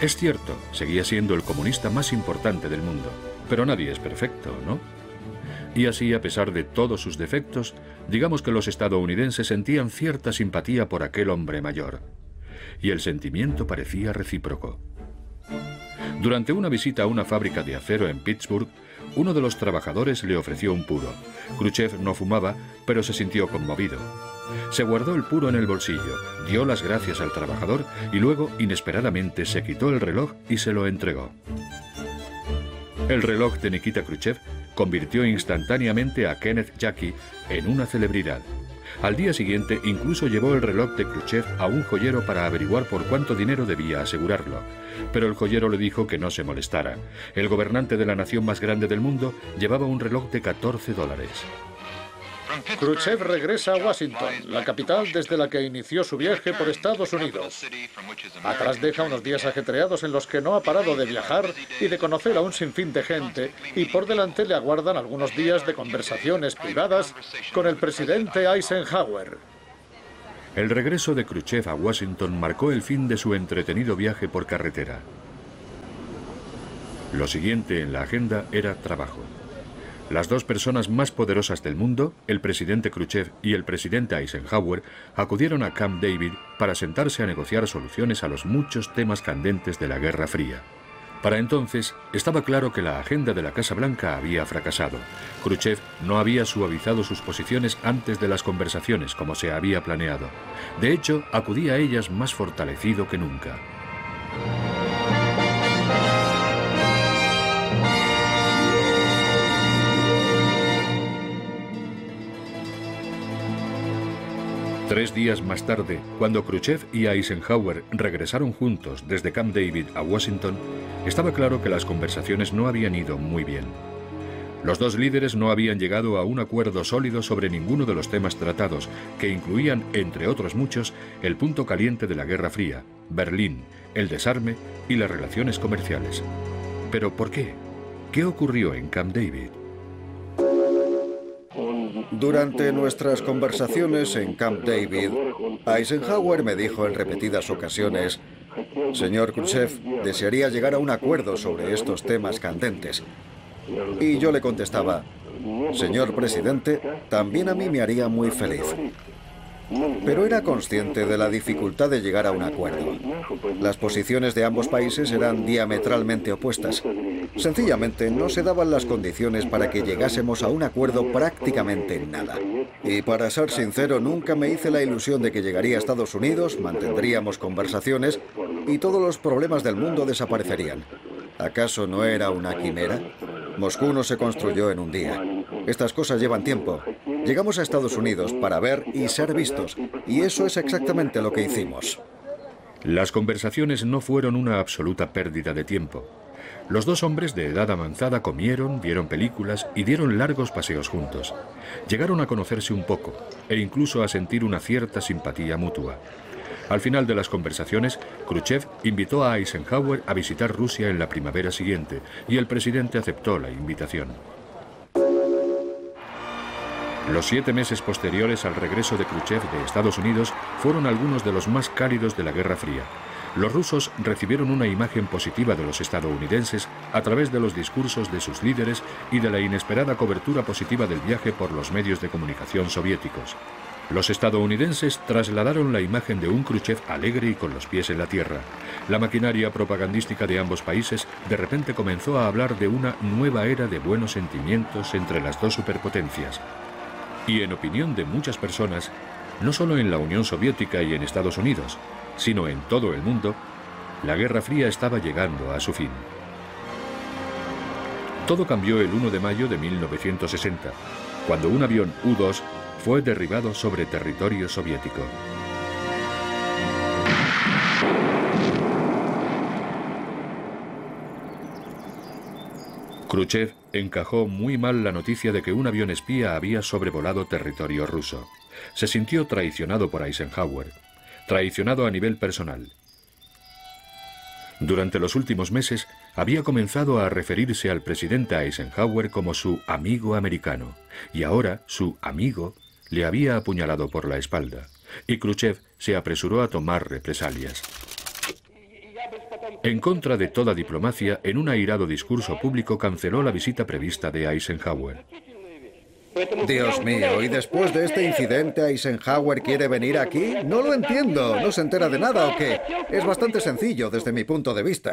Speaker 1: Es cierto, seguía siendo el comunista más importante del mundo, pero nadie es perfecto, ¿no? Y así, a pesar de todos sus defectos, digamos que los estadounidenses sentían cierta simpatía por aquel hombre mayor. Y el sentimiento parecía recíproco. Durante una visita a una fábrica de acero en Pittsburgh, uno de los trabajadores le ofreció un puro. Khrushchev no fumaba, pero se sintió conmovido. Se guardó el puro en el bolsillo, dio las gracias al trabajador y luego, inesperadamente, se quitó el reloj y se lo entregó. El reloj de Nikita Khrushchev convirtió instantáneamente a Kenneth Jackie en una celebridad. Al día siguiente incluso llevó el reloj de Khrushchev a un joyero para averiguar por cuánto dinero debía asegurarlo. Pero el joyero le dijo que no se molestara. El gobernante de la nación más grande del mundo llevaba un reloj de 14 dólares.
Speaker 2: Khrushchev regresa a Washington, la capital desde la que inició su viaje por Estados Unidos. Atrás deja unos días ajetreados en los que no ha parado de viajar y de conocer a un sinfín de gente, y por delante le aguardan algunos días de conversaciones privadas con el presidente Eisenhower.
Speaker 1: El regreso de Khrushchev a Washington marcó el fin de su entretenido viaje por carretera. Lo siguiente en la agenda era trabajo. Las dos personas más poderosas del mundo, el presidente Khrushchev y el presidente Eisenhower, acudieron a Camp David para sentarse a negociar soluciones a los muchos temas candentes de la Guerra Fría. Para entonces, estaba claro que la agenda de la Casa Blanca había fracasado. Khrushchev no había suavizado sus posiciones antes de las conversaciones como se había planeado. De hecho, acudía a ellas más fortalecido que nunca. Tres días más tarde, cuando Khrushchev y Eisenhower regresaron juntos desde Camp David a Washington, estaba claro que las conversaciones no habían ido muy bien. Los dos líderes no habían llegado a un acuerdo sólido sobre ninguno de los temas tratados, que incluían, entre otros muchos, el punto caliente de la Guerra Fría, Berlín, el desarme y las relaciones comerciales. Pero ¿por qué? ¿Qué ocurrió en Camp David?
Speaker 3: Durante nuestras conversaciones en Camp David, Eisenhower me dijo en repetidas ocasiones, Señor Khrushchev, desearía llegar a un acuerdo sobre estos temas candentes. Y yo le contestaba, Señor presidente, también a mí me haría muy feliz. Pero era consciente de la dificultad de llegar a un acuerdo. Las posiciones de ambos países eran diametralmente opuestas. Sencillamente no se daban las condiciones para que llegásemos a un acuerdo prácticamente en nada. Y para ser sincero, nunca me hice la ilusión de que llegaría a Estados Unidos, mantendríamos conversaciones y todos los problemas del mundo desaparecerían. ¿Acaso no era una quimera? Moscú no se construyó en un día. Estas cosas llevan tiempo. Llegamos a Estados Unidos para ver y ser vistos, y eso es exactamente lo que hicimos.
Speaker 1: Las conversaciones no fueron una absoluta pérdida de tiempo. Los dos hombres de edad avanzada comieron, vieron películas y dieron largos paseos juntos. Llegaron a conocerse un poco e incluso a sentir una cierta simpatía mutua. Al final de las conversaciones, Khrushchev invitó a Eisenhower a visitar Rusia en la primavera siguiente y el presidente aceptó la invitación. Los siete meses posteriores al regreso de Khrushchev de Estados Unidos fueron algunos de los más cálidos de la Guerra Fría. Los rusos recibieron una imagen positiva de los estadounidenses a través de los discursos de sus líderes y de la inesperada cobertura positiva del viaje por los medios de comunicación soviéticos. Los estadounidenses trasladaron la imagen de un Khrushchev alegre y con los pies en la tierra. La maquinaria propagandística de ambos países de repente comenzó a hablar de una nueva era de buenos sentimientos entre las dos superpotencias. Y en opinión de muchas personas, no solo en la Unión Soviética y en Estados Unidos, sino en todo el mundo, la Guerra Fría estaba llegando a su fin. Todo cambió el 1 de mayo de 1960, cuando un avión U-2 fue derribado sobre territorio soviético. Khrushchev encajó muy mal la noticia de que un avión espía había sobrevolado territorio ruso. Se sintió traicionado por Eisenhower, traicionado a nivel personal. Durante los últimos meses había comenzado a referirse al presidente Eisenhower como su amigo americano, y ahora su amigo le había apuñalado por la espalda. y Khrushchev se apresuró a tomar represalias. En contra de toda diplomacia, en un airado discurso público canceló la visita prevista de Eisenhower.
Speaker 3: Dios mío, ¿y después de este incidente Eisenhower quiere venir aquí? No lo entiendo, ¿no se entera de nada o qué? Es bastante sencillo desde mi punto de vista.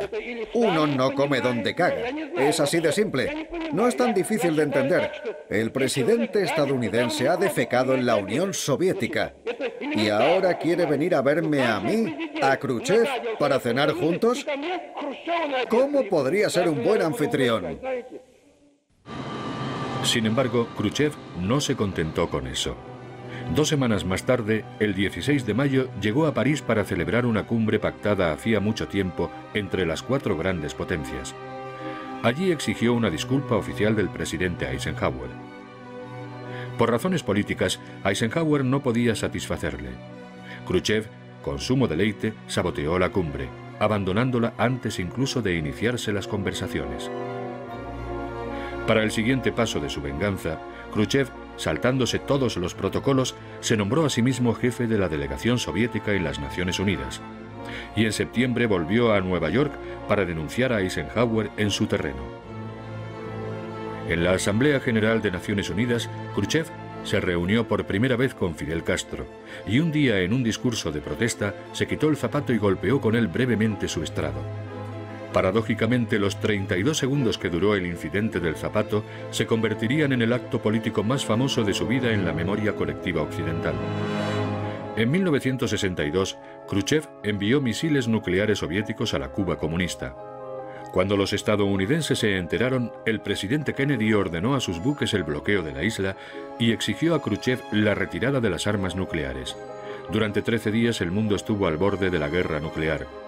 Speaker 3: Uno no come donde caga. Es así de simple. No es tan difícil de entender. El presidente estadounidense ha defecado en la Unión Soviética y ahora quiere venir a verme a mí, a Khrushchev, para cenar juntos. ¿Cómo podría ser un buen anfitrión?
Speaker 1: Sin embargo, Khrushchev no se contentó con eso. Dos semanas más tarde, el 16 de mayo, llegó a París para celebrar una cumbre pactada hacía mucho tiempo entre las cuatro grandes potencias. Allí exigió una disculpa oficial del presidente Eisenhower. Por razones políticas, Eisenhower no podía satisfacerle. Khrushchev, con sumo deleite, saboteó la cumbre, abandonándola antes incluso de iniciarse las conversaciones. Para el siguiente paso de su venganza, Khrushchev, saltándose todos los protocolos, se nombró a sí mismo jefe de la delegación soviética en las Naciones Unidas. Y en septiembre volvió a Nueva York para denunciar a Eisenhower en su terreno. En la Asamblea General de Naciones Unidas, Khrushchev se reunió por primera vez con Fidel Castro y un día en un discurso de protesta se quitó el zapato y golpeó con él brevemente su estrado. Paradójicamente, los 32 segundos que duró el incidente del zapato se convertirían en el acto político más famoso de su vida en la memoria colectiva occidental. En 1962, Khrushchev envió misiles nucleares soviéticos a la Cuba comunista. Cuando los estadounidenses se enteraron, el presidente Kennedy ordenó a sus buques el bloqueo de la isla y exigió a Khrushchev la retirada de las armas nucleares. Durante 13 días el mundo estuvo al borde de la guerra nuclear.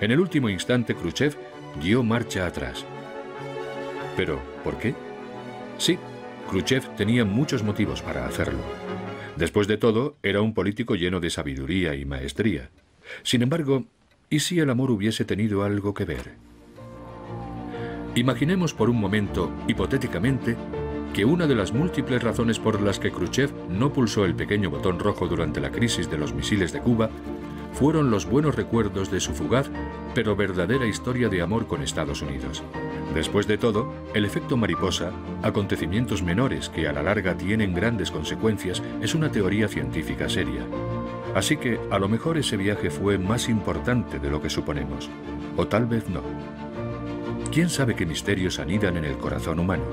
Speaker 1: En el último instante, Khrushchev dio marcha atrás. ¿Pero por qué? Sí, Khrushchev tenía muchos motivos para hacerlo. Después de todo, era un político lleno de sabiduría y maestría. Sin embargo, ¿y si el amor hubiese tenido algo que ver? Imaginemos por un momento, hipotéticamente, que una de las múltiples razones por las que Khrushchev no pulsó el pequeño botón rojo durante la crisis de los misiles de Cuba fueron los buenos recuerdos de su fugaz pero verdadera historia de amor con Estados Unidos. Después de todo, el efecto mariposa, acontecimientos menores que a la larga tienen grandes consecuencias, es una teoría científica seria. Así que a lo mejor ese viaje fue más importante de lo que suponemos, o tal vez no. ¿Quién sabe qué misterios anidan en el corazón humano?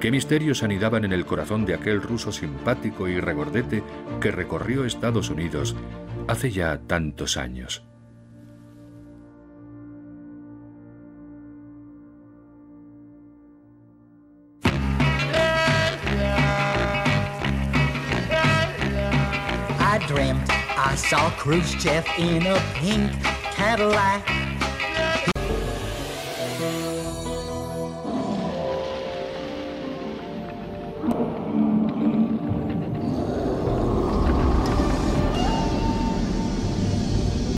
Speaker 1: ¿Qué misterios anidaban en el corazón de aquel ruso simpático y regordete que recorrió Estados Unidos hace ya tantos años?
Speaker 8: I dreamt I saw Khrushchev in a pink Cadillac